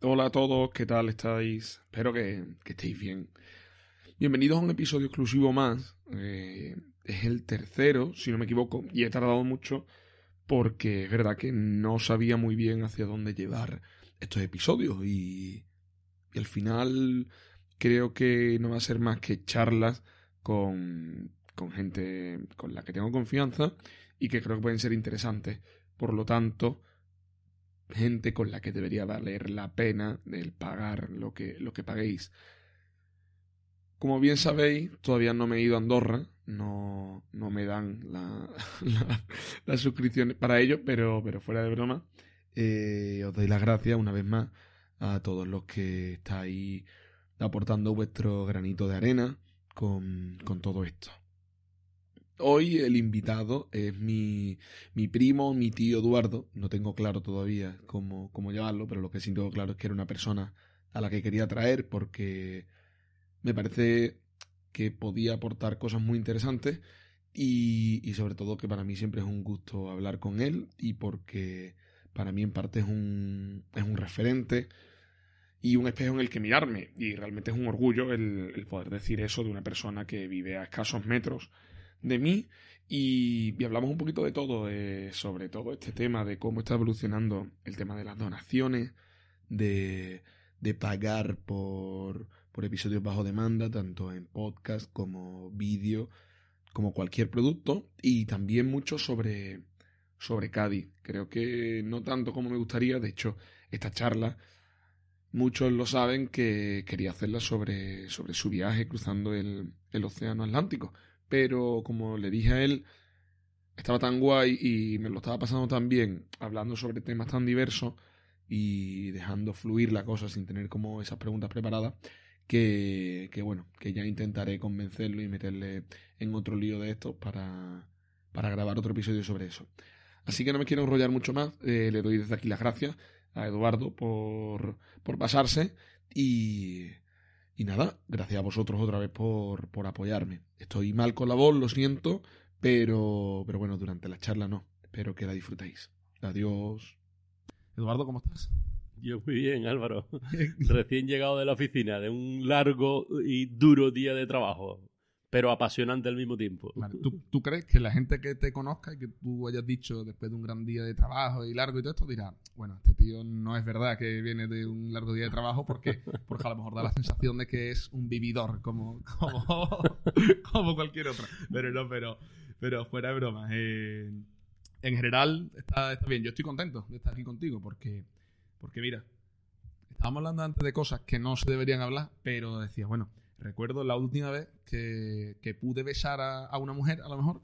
Hola a todos, ¿qué tal estáis? Espero que, estéis bien. Bienvenidos a un episodio exclusivo más. Eh, es el tercero, si no me equivoco, y he tardado mucho porque es verdad que no sabía muy bien hacia dónde llevar estos episodios y, y al final creo que no va a ser más que charlas con, con gente con la que tengo confianza y que creo que pueden ser interesantes. Por lo tanto, gente con la que debería valer la pena el pagar lo que, lo que paguéis. Como bien sabéis, todavía no me he ido a Andorra, no, no me dan la, la, suscripción para ello, pero, pero fuera de broma, eh, os doy las gracias una vez más a todos los que estáis aportando vuestro granito de arena con, con todo esto. Hoy el invitado es mi, mi, primo, mi tío Eduardo. No tengo claro todavía cómo, cómo llevarlo, pero lo que sí tengo claro es que era una persona a la que quería traer porque me parece que podía aportar cosas muy interesantes y, y sobre todo que para mí siempre es un gusto hablar con él y porque para mí en parte es un, es un referente y un espejo en el que mirarme y realmente es un orgullo el, el poder decir eso de una persona que vive a escasos metros de mí y, hablamos un poquito de todo, sobre todo este tema de cómo está evolucionando el tema de las donaciones, de, de pagar por, por episodios bajo demanda, tanto en podcast como vídeo, como cualquier producto, y también mucho sobre, sobre Cádiz. Creo que no tanto como me gustaría, de hecho, esta charla, muchos lo saben que quería hacerla sobre, sobre su viaje cruzando el, el Océano Atlántico pero como le dije a él, estaba tan guay y me lo estaba pasando tan bien hablando sobre temas tan diversos y dejando fluir la cosa sin tener como esas preguntas preparadas, que, que bueno, que ya intentaré convencerlo y meterle en otro lío de estos para, para grabar otro episodio sobre eso. Así que no me quiero enrollar mucho más, eh, le doy desde aquí las gracias a Eduardo por, por pasarse y y nada, gracias a vosotros otra vez por, por apoyarme. Estoy mal con la voz, lo siento, pero, pero bueno, durante la charla no. Espero que la disfrutéis. Adiós. Eduardo, ¿cómo estás? Yo muy bien, Álvaro. Recién llegado de la oficina, de un largo y duro día de trabajo pero apasionante al mismo tiempo. ¿tú, crees que la gente que te conozca y que tú hayas dicho después de un gran día de trabajo y largo y todo esto dirá, bueno, este tío no es verdad que viene de un largo día de trabajo porque, porque a lo mejor da la sensación de que es un vividor como, como, cualquier otro. Pero no, pero, pero fuera de broma. Eh, en general está, está bien. Yo estoy contento de estar aquí contigo porque, porque mira, estábamos hablando antes de cosas que no se deberían hablar, pero decía, bueno, Recuerdo la última vez que, pude besar a, una mujer, a lo mejor,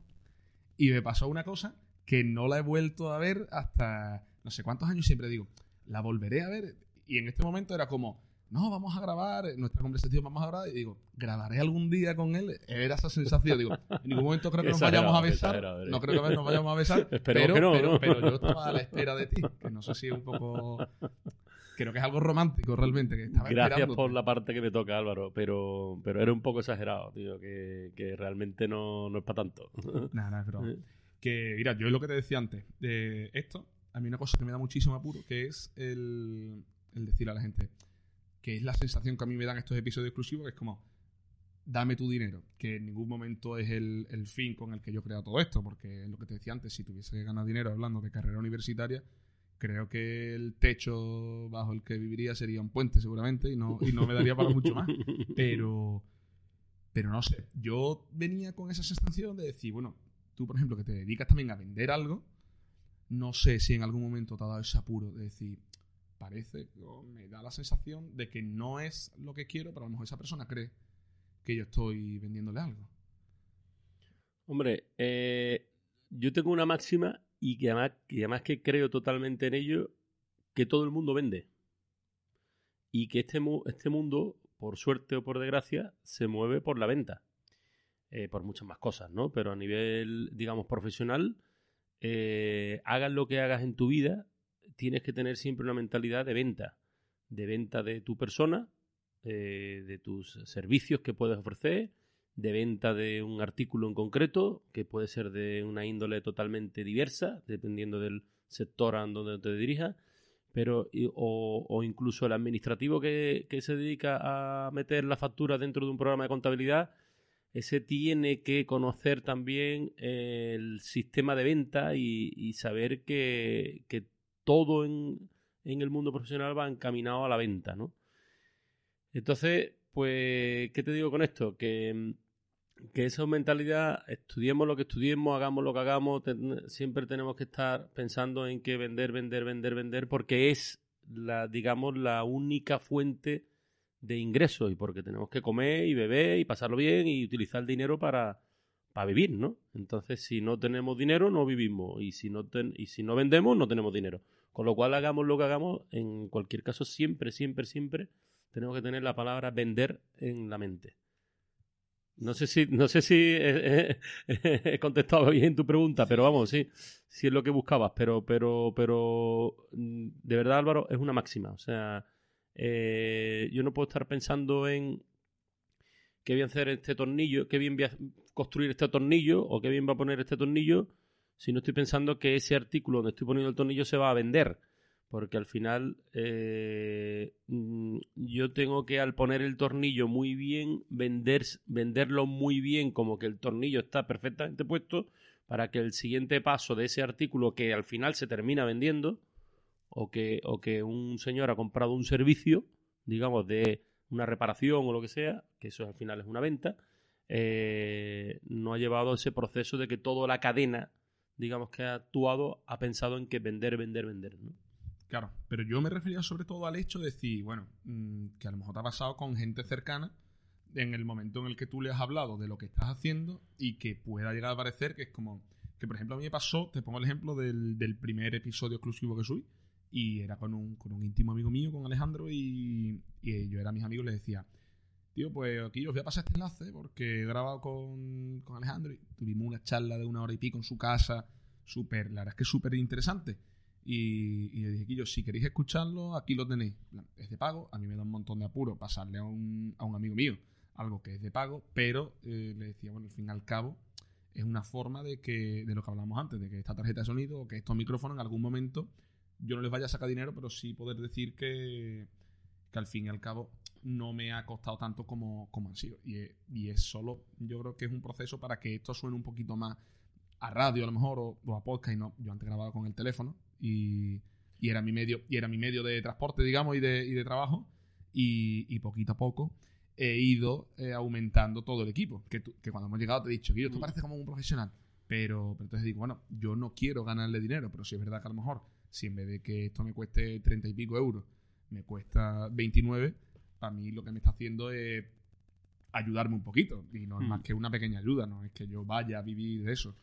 y me pasó una cosa que no la he vuelto a ver hasta no sé cuántos años. Siempre digo, la volveré a ver. Y en este momento era como, no, vamos a grabar, nuestra conversación vamos a grabar. Y digo, grabaré algún día con él. Era esa sensación. Digo, en ningún momento creo que nos vayamos a besar. No creo que nos vayamos a besar. pero, pero, pero, yo estaba a la espera de ti. Que no sé si es un poco creo que es algo romántico realmente. Que estaba Gracias por la parte que me toca, Álvaro, pero, pero era un poco exagerado, tío, que, realmente no, no, es para tanto. Nada, nada, pero eh. que, mira, yo es lo que te decía antes, de esto, a mí una cosa que me da muchísimo apuro, que es el, el decir a la gente, que es la sensación que a mí me dan estos episodios exclusivos, que es como, dame tu dinero, que en ningún momento es el, el, fin con el que yo he creado todo esto, porque es lo que te decía antes, si tuviese que ganar dinero hablando de carrera universitaria, creo que el techo bajo el que viviría sería un puente seguramente y no, y no me daría para mucho más. Pero, pero no sé, yo venía con esa sensación de decir, bueno, tú por ejemplo que te dedicas también a vender algo, no sé si en algún momento te ha dado ese apuro de decir, parece, o me da la sensación de que no es lo que quiero, pero a lo mejor esa persona cree que yo estoy vendiéndole algo. Hombre, eh, yo tengo una máxima y que además, que además que creo totalmente en ello, que todo el mundo vende. Y que este, este mundo, por suerte o por desgracia, se mueve por la venta. Eh, por muchas más cosas, ¿no? Pero a nivel, digamos, profesional, eh, hagas lo que hagas en tu vida, tienes que tener siempre una mentalidad de venta. De venta de tu persona, eh, de tus servicios que puedes ofrecer, de venta de un artículo en concreto, que puede ser de una índole totalmente diversa, dependiendo del sector a donde te dirijas, pero o, incluso el administrativo que, se dedica a meter la factura dentro de un programa de contabilidad, ese tiene que conocer también el sistema de venta y, saber que, que todo en, en, el mundo profesional va encaminado a la venta, ¿no? Entonces, pues, ¿qué te digo con esto? Que que esa mentalidad, estudiemos lo que estudiemos, hagamos lo que hagamos, siempre tenemos que estar pensando en que vender, vender, vender, vender, porque es la, digamos, la única fuente de ingresos y porque tenemos que comer y beber y pasarlo bien y utilizar el dinero para, para vivir, ¿no? Entonces, si no tenemos dinero, no vivimos y si no, y si no vendemos, no tenemos dinero. Con lo cual, hagamos lo que hagamos, en cualquier caso, siempre, siempre, siempre tenemos que tener la palabra vender en la mente. No sé si, no sé si he, contestado bien tu pregunta, pero vamos, sí, sí es lo que buscabas, pero, pero, pero mm, de verdad, Álvaro, es una máxima. O sea, eh, yo no puedo estar pensando en qué bien hacer este tornillo, qué bien voy a construir este tornillo o qué bien va a poner este tornillo, si no estoy pensando que ese artículo donde estoy poniendo el tornillo se va a vender porque al final eh, yo tengo que al poner el tornillo muy bien, vender, venderlo muy bien como que el tornillo está perfectamente puesto para que el siguiente paso de ese artículo que al final se termina vendiendo o que, o que un señor ha comprado un servicio, digamos, de una reparación o lo que sea, que eso al final es una venta, eh, no ha llevado ese proceso de que toda la cadena, digamos, que ha actuado, ha pensado en que vender, vender, vender. ¿no? Claro, pero yo me refería sobre todo al hecho de decir, bueno, mm, que a lo mejor te ha pasado con gente cercana en el momento en el que tú le has hablado de lo que estás haciendo y que pueda llegar a parecer que es como, que por ejemplo a mí me pasó, te pongo el ejemplo del, primer episodio exclusivo que subí y era con un, con un íntimo amigo mío, con Alejandro, y, yo era mis amigos y le decía, tío, pues aquí os voy a pasar este enlace porque he grabado con, con Alejandro y tuvimos una charla de una hora y pico en su casa, súper, la verdad es que súper interesante. Y, le dije, yo, si queréis escucharlo, aquí lo tenéis. Es de pago, a mí me da un montón de apuro pasarle a un, a un amigo mío algo que es de pago, pero eh, le decía, bueno, al fin y al cabo, es una forma de que, de lo que hablamos antes, de que esta tarjeta de sonido o que estos micrófonos en algún momento yo no les vaya a sacar dinero, pero sí poder decir que, que al fin y al cabo no me ha costado tanto como, como han sido. Y, y es solo, yo creo que es un proceso para que esto suene un poquito más a radio a lo mejor o, a podcast y no, yo antes grababa con el teléfono y, era mi medio y era mi medio de transporte digamos y de, y de trabajo y, poquito a poco he ido eh, aumentando todo el equipo que, que, cuando hemos llegado te he dicho que esto mm. parece como un profesional pero, pero, entonces digo bueno yo no quiero ganarle dinero pero si es verdad que a lo mejor si en vez de que esto me cueste 30 y pico euros me cuesta 29 para mí lo que me está haciendo es ayudarme un poquito y no es mm. más que una pequeña ayuda no es que yo vaya a vivir de eso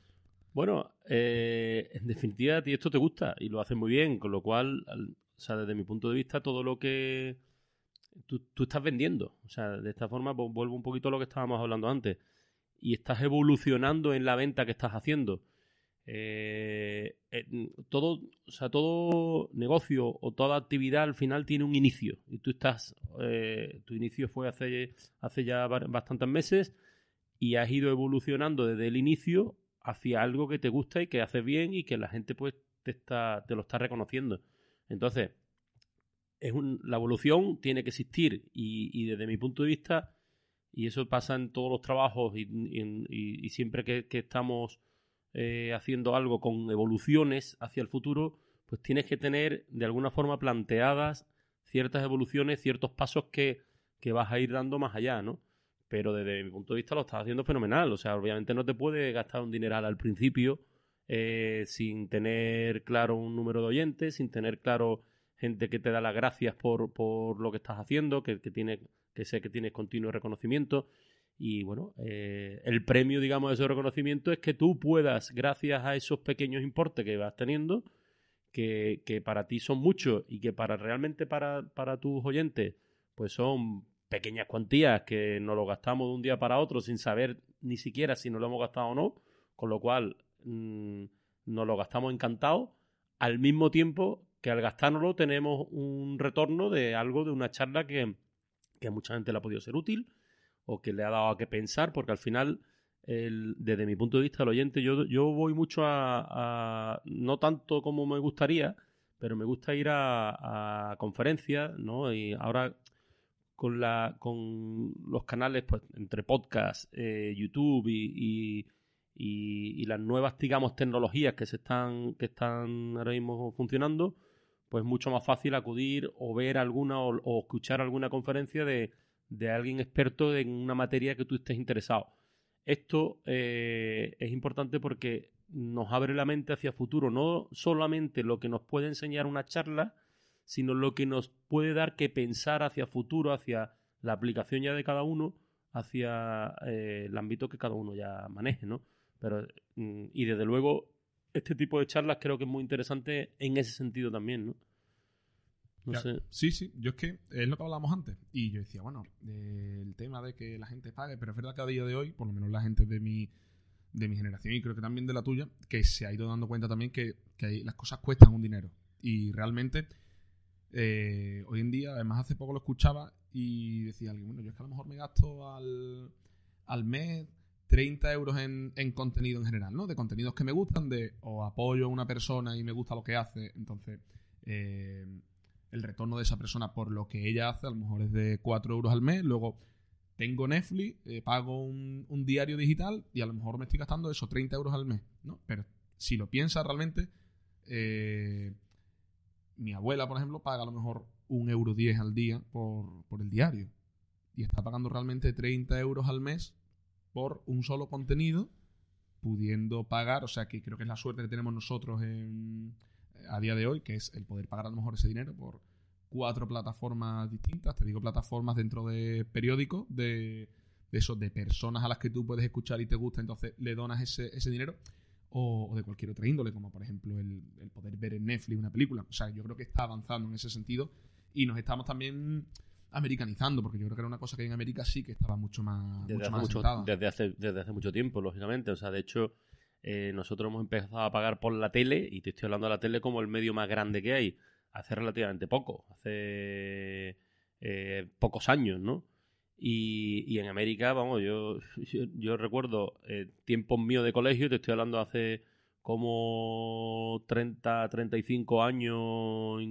bueno, eh, en definitiva, a ti esto te gusta y lo haces muy bien, con lo cual, o sea, desde mi punto de vista, todo lo que tú, estás vendiendo, o sea, de esta forma pues, vuelvo un poquito a lo que estábamos hablando antes, y estás evolucionando en la venta que estás haciendo. Eh, eh, todo, o sea, todo negocio o toda actividad al final tiene un inicio. Y tú estás, tu inicio fue hace, hace ya bastantes meses y has ido evolucionando desde el inicio hacia algo que te gusta y que haces bien y que la gente pues te, está, te lo está reconociendo. Entonces, es la evolución tiene que existir y, desde mi punto de vista, y eso pasa en todos los trabajos y, siempre que, estamos eh, haciendo algo con evoluciones hacia el futuro, pues tienes que tener de alguna forma planteadas ciertas evoluciones, ciertos pasos que, que vas a ir dando más allá, ¿no? Pero desde mi punto de vista lo estás haciendo fenomenal. O sea, obviamente no te puedes gastar un dineral al principio eh, sin tener claro un número de oyentes, sin tener claro gente que te da las gracias por, por lo que estás haciendo, que, que, tiene, que sé que tienes continuo reconocimiento. Y bueno, eh, el premio, digamos, de ese reconocimiento es que tú puedas, gracias a esos pequeños importes que vas teniendo, que, que para ti son muchos y que para realmente para, para tus oyentes, pues son pequeñas cuantías que nos lo gastamos de un día para otro sin saber ni siquiera si nos lo hemos gastado o no, con lo cual mm, nos lo gastamos encantado, al mismo tiempo que al gastárnoslo tenemos un retorno de algo, de una charla que, que a mucha gente le ha podido ser útil o que le ha dado a que pensar, porque al final, el, desde mi punto de vista, el oyente, yo, yo voy mucho a, no tanto como me gustaría, pero me gusta ir a, conferencias, ¿no? Y ahora con, la, con los canales, pues, entre podcast, eh, YouTube y, y, las nuevas, digamos, tecnologías que se están, que están ahora mismo funcionando, pues mucho más fácil acudir o ver alguna o, escuchar alguna conferencia de, de, alguien experto en una materia que tú estés interesado. Esto eh, es importante porque nos abre la mente hacia futuro, no solamente lo que nos puede enseñar una charla, sino lo que nos puede dar que pensar hacia futuro, hacia la aplicación ya de cada uno, hacia eh, el ámbito que cada uno ya maneje, ¿no? Pero, mm, y desde luego, este tipo de charlas creo que es muy interesante en ese sentido también, ¿no? No sé. Sí, sí, yo es que es lo que hablábamos antes. Y yo decía, bueno, el tema de que la gente pague, pero es verdad que a día de hoy, por lo menos la gente de mi, de mi generación y creo que también de la tuya, que se ha ido dando cuenta también que, que las cosas cuestan un dinero. Y realmente, eh, hoy en día, además hace poco lo escuchaba y decía alguien, bueno, yo es que a lo mejor me gasto al, al mes 30 euros en, en, contenido en general, ¿no? De contenidos que me gustan, de o apoyo a una persona y me gusta lo que hace, entonces eh, el retorno de esa persona por lo que ella hace a lo mejor es de 4 euros al mes, luego tengo Netflix, eh, pago un, diario digital y a lo mejor me estoy gastando eso, 30 euros al mes, ¿no? Pero si lo piensas realmente, eh, mi abuela, por ejemplo, paga a lo mejor un euro 10 al día por, por el diario. Y está pagando realmente 30 euros al mes por un solo contenido, pudiendo pagar, o sea que creo que es la suerte que tenemos nosotros a día de hoy, que es el poder pagar a lo mejor ese dinero por cuatro plataformas distintas, te digo plataformas dentro de periódicos, de, de de personas a las que tú puedes escuchar y te gusta, entonces le donas ese, ese dinero, o, de cualquier otra índole, como por ejemplo el, el poder ver en Netflix una película. O sea, yo creo que está avanzando en ese sentido y nos estamos también americanizando, porque yo creo que era una cosa que en América sí que estaba mucho más, desde mucho más desde, hace, desde hace mucho tiempo, lógicamente. O sea, de hecho, eh, nosotros hemos empezado a pagar por la tele, y te estoy hablando de la tele como el medio más grande que hay, hace relativamente poco, hace eh, pocos años, ¿no? Y, y, en América, vamos, yo, yo, recuerdo eh, tiempos míos de colegio, te estoy hablando hace como 30, 35 años,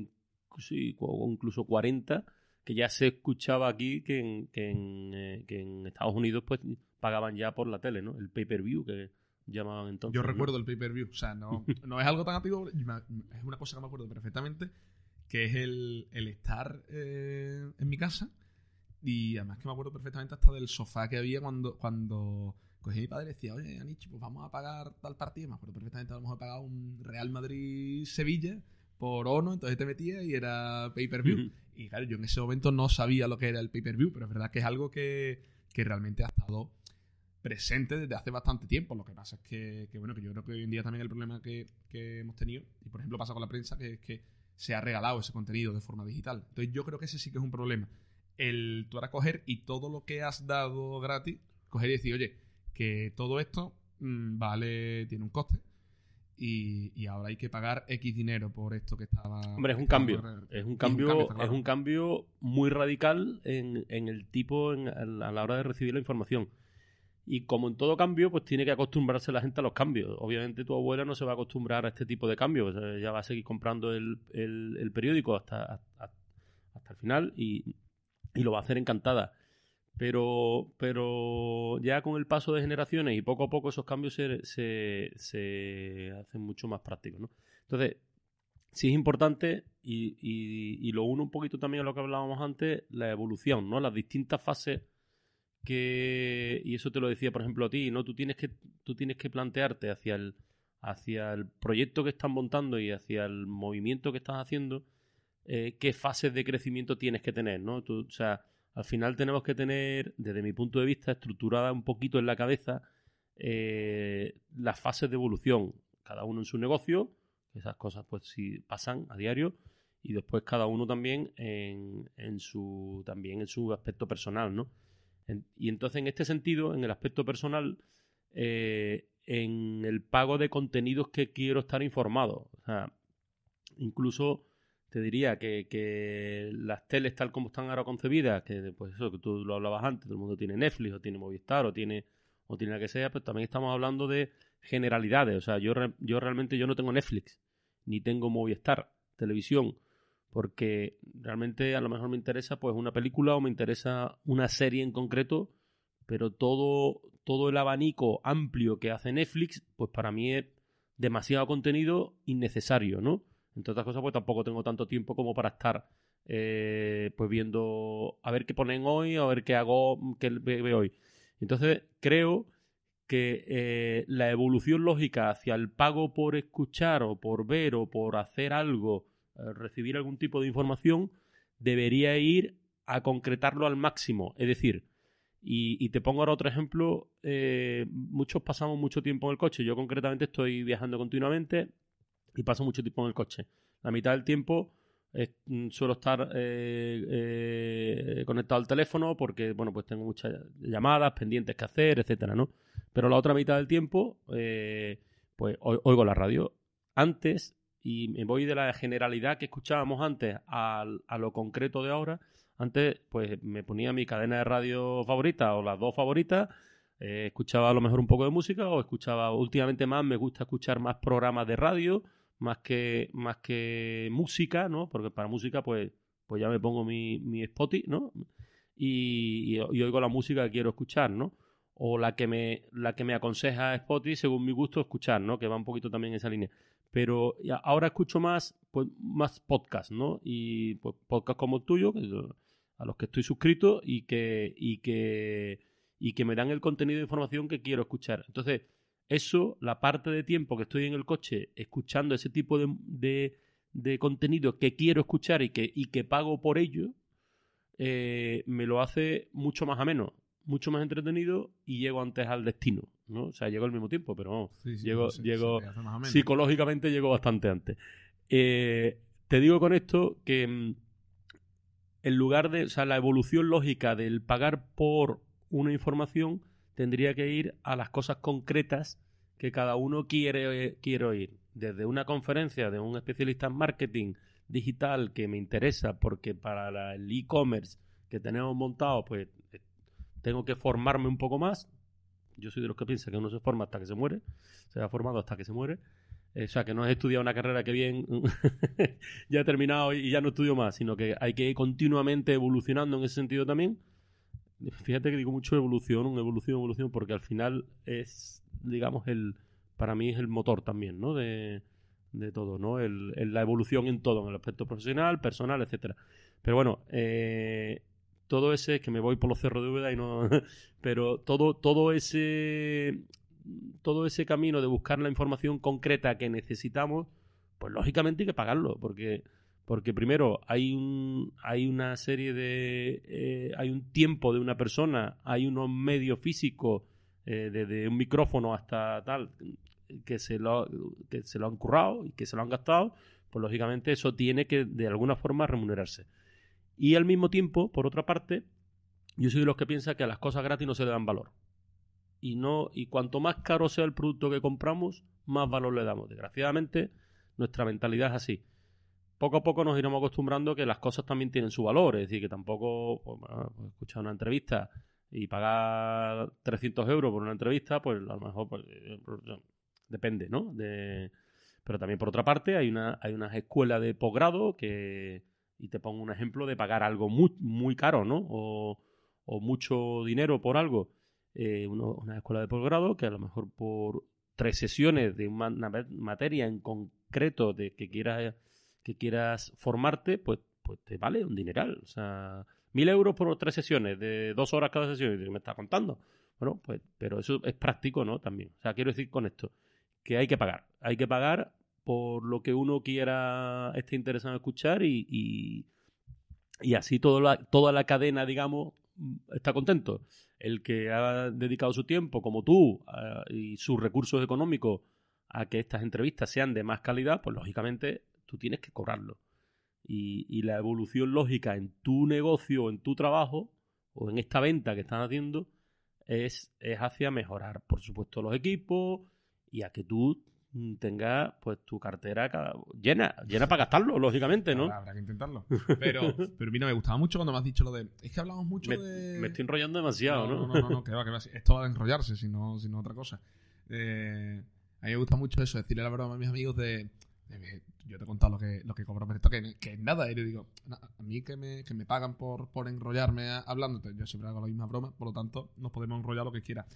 sí, o incluso 40, que ya se escuchaba aquí que en, que en, eh, que en Estados Unidos pues pagaban ya por la tele, ¿no? El pay-per-view que llamaban entonces. Yo recuerdo el pay-per-view, o sea, no, no es algo tan antiguo, es una cosa que me acuerdo perfectamente, que es el, el estar eh, en mi casa y además que me acuerdo perfectamente hasta del sofá que había cuando, cuando cogí mi padre y decía, oye, Anichi, pues vamos a pagar tal partido. Me acuerdo perfectamente, vamos a pagar un Real Madrid-Sevilla por ONO, entonces te metía y era pay-per-view. y claro, yo en ese momento no sabía lo que era el pay-per-view, pero es verdad que es algo que, que, realmente ha estado presente desde hace bastante tiempo. Lo que pasa es que, que, bueno, que yo creo que hoy en día también el problema que, que hemos tenido, y por ejemplo pasa con la prensa, que es que se ha regalado ese contenido de forma digital. Entonces yo creo que ese sí que es un problema. El tú ahora coger y todo lo que has dado gratis, coger y decir, oye, que todo esto mm, vale, tiene un coste y, ahora hay que pagar X dinero por esto que estaba. Hombre, es un cambio. Es un cambio, es un cambio muy radical en, el tipo a la hora de recibir la información. Y como en todo cambio, pues tiene que acostumbrarse la gente a los cambios. Obviamente tu abuela no se va a acostumbrar a este tipo de cambios. ella va a seguir comprando el, periódico hasta, hasta, el final y, y lo va a hacer encantada. Pero, pero ya con el paso de generaciones y poco a poco esos cambios se, se, hacen mucho más prácticos. ¿no? Entonces, sí es importante y, y, lo uno un poquito también a lo que hablábamos antes, la evolución, ¿no? Las distintas fases que y eso te lo decía por ejemplo a ti no tú tienes que tú tienes que plantearte hacia el hacia el proyecto que estás montando y hacia el movimiento que estás haciendo eh, qué fases de crecimiento tienes que tener no o sea al final tenemos que tener, desde mi punto de vista, estructurada un poquito en la cabeza eh, las fases de evolución, cada uno en su negocio, esas cosas pues sí pasan a diario, y después cada uno también en, su también en su aspecto personal, ¿no? y entonces en este sentido, en el aspecto personal, eh, en el pago de contenidos que quiero estar informado, o sea, incluso te diría que, que, las teles tal como están ahora concebidas, que pues eso que tú lo hablabas antes, todo el mundo tiene Netflix o tiene Movistar o tiene o tiene la que sea, pues también estamos hablando de generalidades, o sea, yo yo realmente yo no tengo Netflix ni tengo Movistar, televisión, porque realmente a lo mejor me interesa pues una película o me interesa una serie en concreto, pero todo, todo el abanico amplio que hace Netflix, pues para mí es demasiado contenido innecesario, ¿no? Entre otras cosas, pues tampoco tengo tanto tiempo como para estar eh, pues viendo a ver qué ponen hoy, a ver qué hago, qué veo hoy. Entonces, creo que eh, la evolución lógica hacia el pago por escuchar o por ver o por hacer algo, eh, recibir algún tipo de información, debería ir a concretarlo al máximo. Es decir, y, te pongo ahora otro ejemplo, muchos pasamos mucho tiempo en el coche, yo concretamente estoy viajando continuamente y paso mucho tiempo en el coche. La mitad del tiempo mm, suelo estar conectado al teléfono porque, bueno, pues tengo muchas llamadas pendientes que hacer, etcétera, ¿no? Pero la otra mitad del tiempo, eh, pues oigo la radio. Antes, y me voy de la generalidad que escuchábamos antes a, lo concreto de ahora, antes pues me ponía mi cadena de radio favorita o las dos favoritas, eh, escuchaba a lo mejor un poco de música o escuchaba, últimamente más me gusta escuchar más programas de radio, más que, más que música, ¿no? Porque para música pues, pues ya me pongo mi, mi Spotify, ¿no? Y, y, oigo la música que quiero escuchar, ¿no? o la que me, la que me aconseja Spotify según mi gusto escuchar, ¿no? Que va un poquito también en esa línea. Pero ahora escucho más, pues, más podcast, ¿no? Y pues, podcast como el tuyo, a los que estoy suscrito y que, y que, y que me dan el contenido de información que quiero escuchar. Entonces, eso, la parte de tiempo que estoy en el coche escuchando ese tipo de, de, contenido que quiero escuchar y que, y que pago por ello, eh, me lo hace mucho más ameno mucho más entretenido y llego antes al destino, ¿no? O sea, llego al mismo tiempo, pero llego, llego psicológicamente llego bastante antes. Eh, te digo con esto que mm, en lugar de, o sea, la evolución lógica del pagar por una información tendría que ir a las cosas concretas que cada uno quiere, quiere oír. Desde una conferencia de un especialista en marketing digital que me interesa porque para el e-commerce que tenemos montado, pues tengo que formarme un poco más. Yo soy de los que piensa que uno se forma hasta que se muere, se ha formado hasta que se muere. Eh, o sea, que no has estudiado una carrera que bien ya he terminado y ya no estudio más, sino que hay que ir continuamente evolucionando en ese sentido también. Fíjate que digo mucho evolución, evolución, evolución, porque al final es, digamos, el para mí es el motor también, ¿no? De, de todo, ¿no? El, la evolución en todo, en el aspecto profesional, personal, etcétera. Pero bueno, eh, todo ese, que me voy por los cerros de Úbeda y no, pero todo, todo ese, todo ese camino de buscar la información concreta que necesitamos, pues lógicamente hay que pagarlo, porque, porque primero hay un, hay una serie de, eh, hay un tiempo de una persona, hay unos medios físicos, eh, desde un micrófono hasta tal, que se lo, que se lo han currado y que se lo han gastado, pues lógicamente eso tiene que de alguna forma remunerarse. Y al mismo tiempo, por otra parte, yo soy de los que piensa que a las cosas gratis no se le dan valor. Y no, y cuanto más caro sea el producto que compramos, más valor le damos. Desgraciadamente, nuestra mentalidad es así. Poco a poco nos iremos acostumbrando que las cosas también tienen su valor. Es decir, que tampoco pues, pues escuchar una entrevista y pagar 300 euros por una entrevista, pues a lo mejor pues, depende, ¿no? De, pero también por otra parte hay una hay unas escuelas de posgrado que, y te pongo un ejemplo de pagar algo muy, muy caro, ¿no? O, mucho dinero por algo. Eh, una escuela de posgrado que a lo mejor por tres sesiones de una, materia en concreto de que quieras que quieras formarte, pues, pues te vale un dineral. O sea, mil euros por tres sesiones, de dos horas cada sesión, y me está contando. Bueno, pues, pero eso es práctico, ¿no? También. O sea, quiero decir con esto que hay que pagar. Hay que pagar por lo que uno quiera, esté interesado en escuchar y, y, así toda la, toda la cadena, digamos, está contento. El que ha dedicado su tiempo, como tú, y sus recursos económicos a que estas entrevistas sean de más calidad, pues lógicamente tú tienes que cobrarlo. Y, y la evolución lógica en tu negocio, en tu trabajo, o en esta venta que están haciendo, es, es hacia mejorar, por supuesto, los equipos y a que tú Mm, tenga pues tu cartera llena, llena para gastarlo, lógicamente, ¿no? Habrá, que intentarlo. Pero, pero mira, me gustaba mucho cuando me has dicho lo de. Es que hablamos mucho de. Me estoy enrollando demasiado, ¿no? No, no, no, que va, que va. Esto va a enrollarse, si no, otra cosa. Eh, a mí me gusta mucho eso, decirle la verdad a mis amigos de. Yo te he contado lo que, lo que cobro por esto, que, que nada. Y le digo, a mí que me, que me pagan por, por enrollarme hablándote, yo siempre hago la misma broma, por lo tanto, nos podemos enrollar lo que quiera.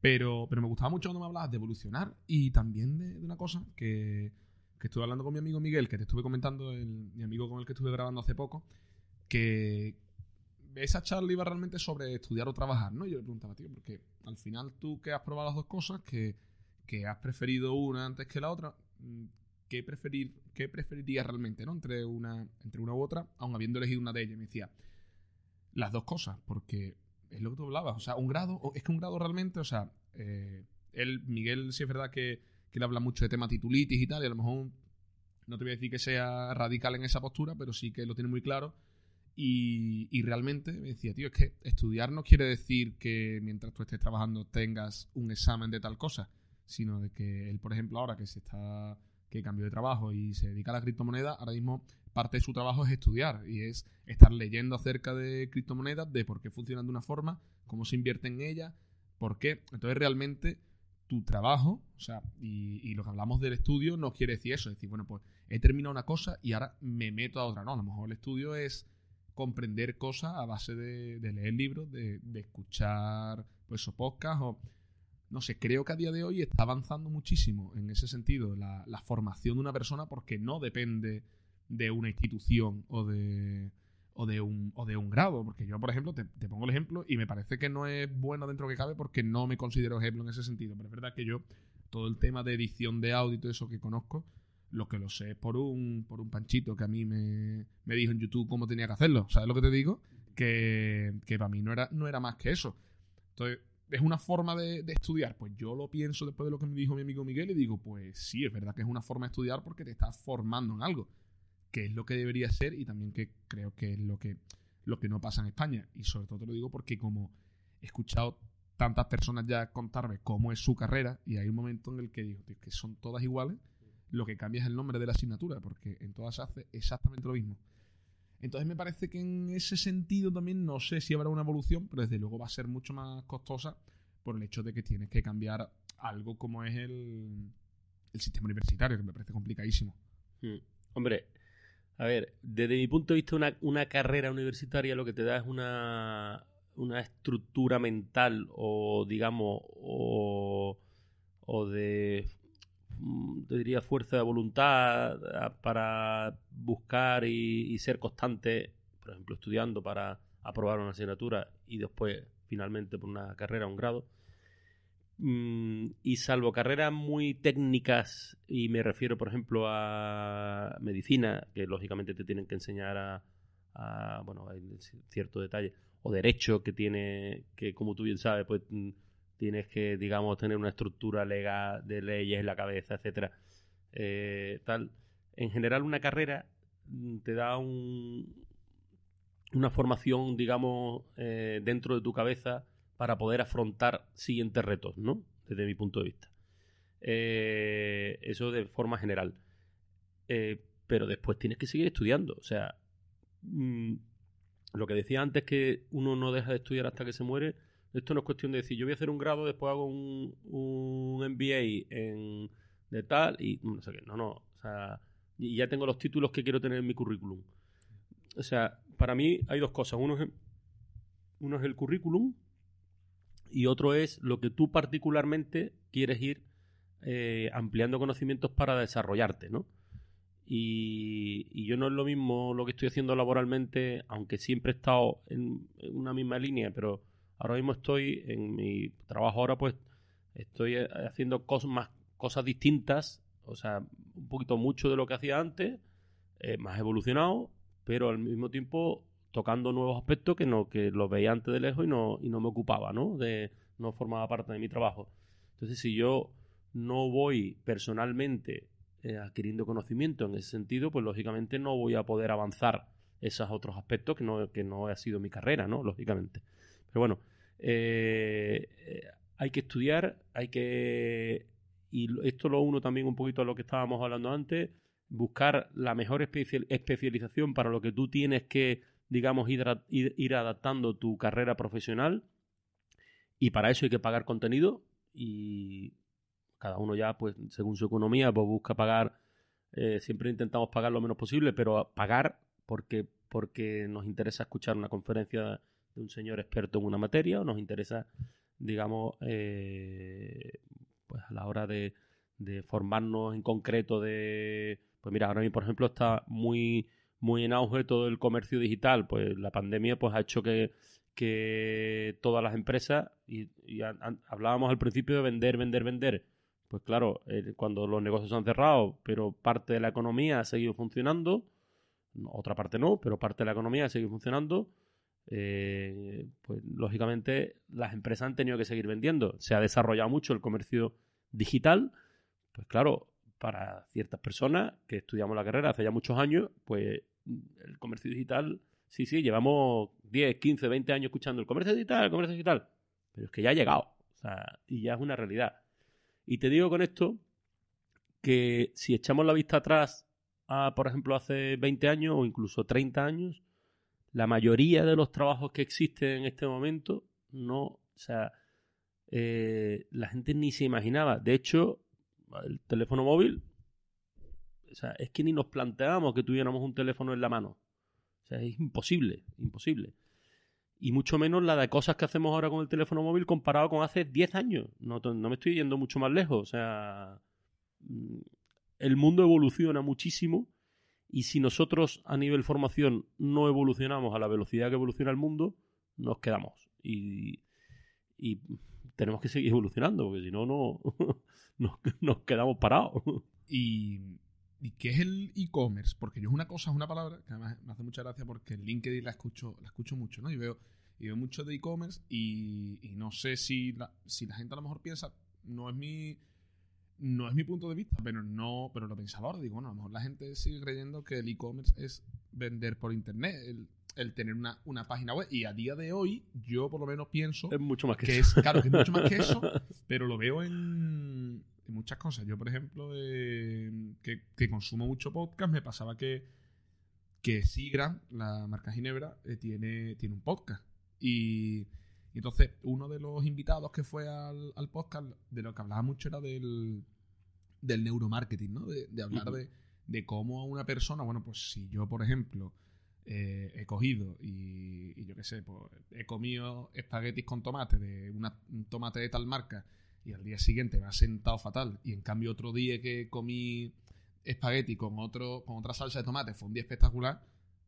Pero, pero me gustaba mucho cuando me hablabas de evolucionar y también de, una cosa que, que, estuve hablando con mi amigo Miguel, que te estuve comentando, el, mi amigo con el que estuve grabando hace poco, que esa charla iba realmente sobre estudiar o trabajar, ¿no? Yo le preguntaba, tío, porque al final tú que has probado las dos cosas, que, que has preferido una antes que la otra, ¿qué, preferir, qué preferirías realmente, ¿no? Entre una, entre una u otra, aun habiendo elegido una de ellas. me decía, las dos cosas, porque es lo que tú hablabas. O sea, un grado, es que un grado realmente, o sea, eh, él, Miguel, sí es verdad que, que, él habla mucho de tema titulitis y tal, y a lo mejor no te voy a decir que sea radical en esa postura, pero sí que lo tiene muy claro. Y, y, realmente me decía, tío, es que estudiar no quiere decir que mientras tú estés trabajando tengas un examen de tal cosa, sino de que él, por ejemplo, ahora que se está que cambió de trabajo y se dedica a la criptomoneda, ahora mismo parte de su trabajo es estudiar y es estar leyendo acerca de criptomonedas, de por qué funcionan de una forma, cómo se invierte en ellas, por qué. Entonces realmente tu trabajo, o sea, y, lo que hablamos del estudio no quiere decir eso, es decir, bueno, pues he terminado una cosa y ahora me meto a otra. No, a lo mejor el estudio es comprender cosas a base de, leer libros, de, de escuchar pues, esos podcasts o no sé, creo que a día de hoy está avanzando muchísimo en ese sentido la, formación de una persona porque no depende de una institución o de, o de, un, o de un grado. Porque yo, por ejemplo, te, pongo el ejemplo y me parece que no es bueno dentro que cabe porque no me considero ejemplo en ese sentido. Pero es verdad que yo, todo el tema de edición de audio y todo eso que conozco, lo que lo sé es por un, por un panchito que a mí me, me dijo en YouTube cómo tenía que hacerlo. ¿Sabes lo que te digo? Que, que para mí no era, no era más que eso. Entonces, ¿Es una forma de, estudiar? Pues yo lo pienso después de lo que me dijo mi amigo Miguel y digo, pues sí, es verdad que es una forma de estudiar porque te estás formando en algo, que es lo que debería ser y también que creo que es lo que, lo que no pasa en España. Y sobre todo te lo digo porque como he escuchado tantas personas ya contarme cómo es su carrera y hay un momento en el que digo, que son todas iguales, lo que cambia es el nombre de la asignatura, porque en todas se hace exactamente lo mismo. Entonces me parece que en ese sentido también no sé si habrá una evolución, pero desde luego va a ser mucho más costosa por el hecho de que tienes que cambiar algo como es el, sistema universitario, que me parece complicadísimo. Hmm. Hombre, a ver, desde mi punto de vista, una, carrera universitaria lo que te da es una, una estructura mental o, digamos, o, o de te diría, fuerza de voluntad ah, para buscar y, ser constante, por ejemplo, estudiando para aprobar una asignatura y después finalmente por una carrera, un grado. Mm, y salvo carreras muy técnicas, y me refiero, por ejemplo, a medicina, que lógicamente te tienen que enseñar a, bueno, hay cierto detalle, o derecho que tiene, que como tú bien sabes, pues mm, tienes que, digamos, tener una estructura legal de leyes en la cabeza, etcétera. Eh, tal. En general, una carrera mm, te da un, una formación, digamos, eh, dentro de tu cabeza para poder afrontar siguientes retos, ¿no? Desde mi punto de vista. Eh, eso de forma general. pero después tienes que seguir estudiando. O sea, mm, lo que decía antes que uno no deja de estudiar hasta que se muere, esto no es cuestión de decir, yo voy a hacer un grado, después hago un, MBA en, de tal y no sé qué. No, no. O sea, y ya tengo los títulos que quiero tener en mi currículum. O sea, para mí hay dos cosas. Uno es, uno es el currículum y otro es lo que tú particularmente quieres ir eh, ampliando conocimientos para desarrollarte, ¿no? Y, y, yo no es lo mismo lo que estoy haciendo laboralmente, aunque siempre he estado en una misma línea, pero Ahora mismo estoy en mi trabajo ahora, pues estoy eh, haciendo cosas más cosas distintas, o sea, un poquito mucho de lo que hacía antes, eh, más evolucionado, pero al mismo tiempo tocando nuevos aspectos que no que los veía antes de lejos y no y no me ocupaba, ¿no? De no formaba parte de mi trabajo. Entonces, si yo no voy personalmente eh, adquiriendo conocimiento en ese sentido, pues lógicamente no voy a poder avanzar esos otros aspectos que no, que no ha sido mi carrera, ¿no? Lógicamente. Pero bueno, eh, hay que estudiar, hay que... Y esto lo uno también un poquito a lo que estábamos hablando antes, buscar la mejor especialización para lo que tú tienes que, digamos, ir, ir, adaptando tu carrera profesional. Y para eso hay que pagar contenido y cada uno ya, pues, según su economía, pues busca pagar eh, siempre intentamos pagar lo menos posible, pero pagar porque, porque nos interesa escuchar una conferencia de un señor experto en una materia o nos interesa, digamos, eh, pues a la hora de, de formarnos en concreto de... Pues mira, ahora mismo, por ejemplo, está muy muy en auge todo el comercio digital. Pues la pandemia pues ha hecho que, que todas las empresas, y, hablábamos al principio de vender, vender, vender. Pues claro, eh, cuando los negocios han cerrado, pero parte de la economía ha seguido funcionando, otra parte no, pero parte de la economía ha seguido funcionando, eh, pues lógicamente las empresas han tenido que seguir vendiendo. Se ha desarrollado mucho el comercio digital, pues claro, para ciertas personas que estudiamos la carrera hace ya muchos años, pues el comercio digital, sí, sí, llevamos 10, 15, 20 años escuchando el comercio digital, el comercio digital, pero es que ya ha llegado, o sea, y ya es una realidad. Y te digo con esto que si echamos la vista atrás a, por ejemplo, hace 20 años o incluso 30 años, la mayoría de los trabajos que existen en este momento no, o sea, eh, la gente ni se imaginaba. De hecho, el teléfono móvil, o sea, es que ni nos planteábamos que tuviéramos un teléfono en la mano. O sea, es imposible, imposible. Y mucho menos la de cosas que hacemos ahora con el teléfono móvil comparado con hace 10 años. No, no me estoy yendo mucho más lejos. O sea, mm, el mundo evoluciona muchísimo y si nosotros a nivel formación no evolucionamos a la velocidad que evoluciona el mundo, nos quedamos. Y, y tenemos que seguir evolucionando, porque si no, no nos, quedamos parados. Y, qué es el e-commerce? Porque yo es una cosa, es una palabra que además me hace mucha gracia porque en LinkedIn la escucho, la escucho mucho, ¿no? Y veo, y veo mucho de e-commerce y, no sé si la, si la gente a lo mejor piensa, no es mi no es mi punto de vista, pero no, pero lo pensaba ahora, digo, bueno, a lo mejor la gente sigue creyendo que el e-commerce es vender por internet, el, el tener una, una, página web. Y a día de hoy, yo por lo menos pienso. Es mucho más que, eso. Es, claro, que es mucho más que eso, pero lo veo en, muchas cosas. Yo, por ejemplo, que, consumo mucho podcast, me pasaba que, que la marca Ginebra, eh, tiene, tiene un podcast. Y, entonces, uno de los invitados que fue al, podcast, de lo que hablaba mucho era del, del neuromarketing, ¿no? De, hablar de, de cómo una persona, bueno, pues si yo, por ejemplo, eh, he cogido y, yo qué sé, pues he comido espaguetis con tomate de una, un tomate de tal marca y al día siguiente me ha sentado fatal y en cambio otro día que comí espagueti con otro con otra salsa de tomate fue un día espectacular,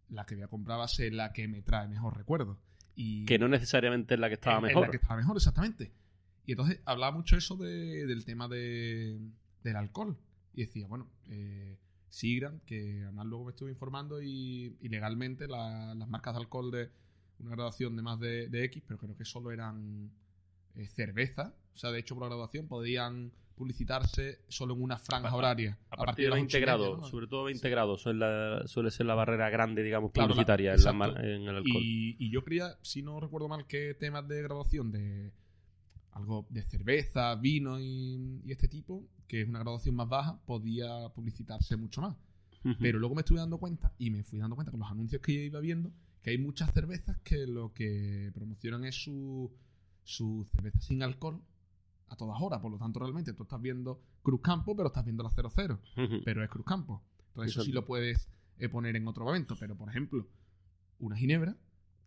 la que voy a comprar va a ser la que me trae mejor recuerdo. Y que no necesariamente es la que estaba mejor. la que estaba mejor, exactamente. Y entonces hablaba mucho eso de, del tema de, del alcohol. Y decía, bueno, eh, Sigram, que además luego me estuve informando y, legalmente las marcas de alcohol de una graduación de más de, X, pero creo que solo eran eh, cerveza. O sea, de hecho, por la graduación podían publicitarse solo en una franja horaria. A, partir, de los integrados, sobre todo 20 grados, suele, ser la barrera grande, digamos, publicitaria en, el alcohol. Y, yo creía, si no recuerdo mal, que temas de graduación de algo de cerveza, vino y, y este tipo, que es una graduación más baja, podía publicitarse mucho más. Pero luego me estuve dando cuenta y me fui dando cuenta con los anuncios que yo iba viendo que hay muchas cervezas que lo que promocionan es su, su cerveza sin alcohol a todas horas. Por lo tanto, realmente tú estás viendo Cruz Campo, pero estás viendo la 00. Pero es Cruz Campo. Entonces, eso sí lo puedes eh, poner en otro momento. Pero, por ejemplo, una ginebra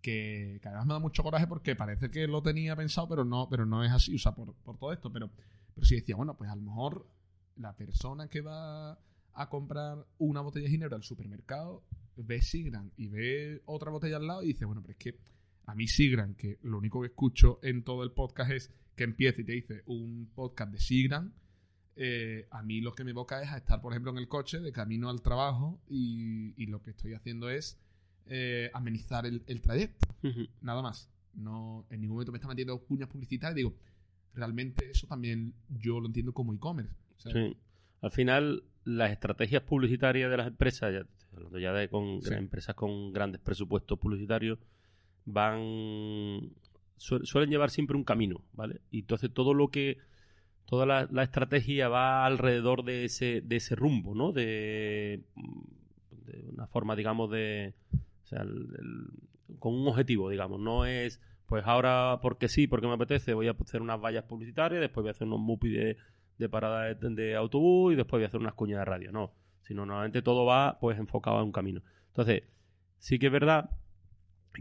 que, que, además me da mucho coraje porque parece que lo tenía pensado, pero no, pero no es así. O sea, por, por todo esto. Pero pero si decía, bueno, pues a lo mejor la persona que va a comprar una botella de ginebra al supermercado ve Sigran y ve otra botella al lado y dice, bueno, pero es que a mí Sigran, que lo único que escucho en todo el podcast es que empiece y te dice un podcast de Sigran, eh, a mí lo que me evoca es a estar, por ejemplo, en el coche de camino al trabajo y, lo que estoy haciendo es eh, amenizar el, trayecto. Nada más. No, en ningún momento me está metiendo cuñas publicitarias. Digo, realmente eso también yo lo entiendo como e-commerce. sí. Al final, las estrategias publicitarias de las empresas, ya, hablando ya de con empresas con grandes presupuestos publicitarios, van suelen llevar siempre un camino, ¿vale? Y entonces todo lo que toda la, estrategia va alrededor de ese de ese rumbo, ¿no? De, una forma, digamos, de o sea, con un objetivo, digamos, no es pues ahora, porque sí, porque me apetece, voy a hacer unas vallas publicitarias, después voy a hacer unos mupis de, de parada de, autobús y después voy a hacer unas cuñas de radio. No. sino normalmente todo va pues enfocado a un camino. Entonces, sí que es verdad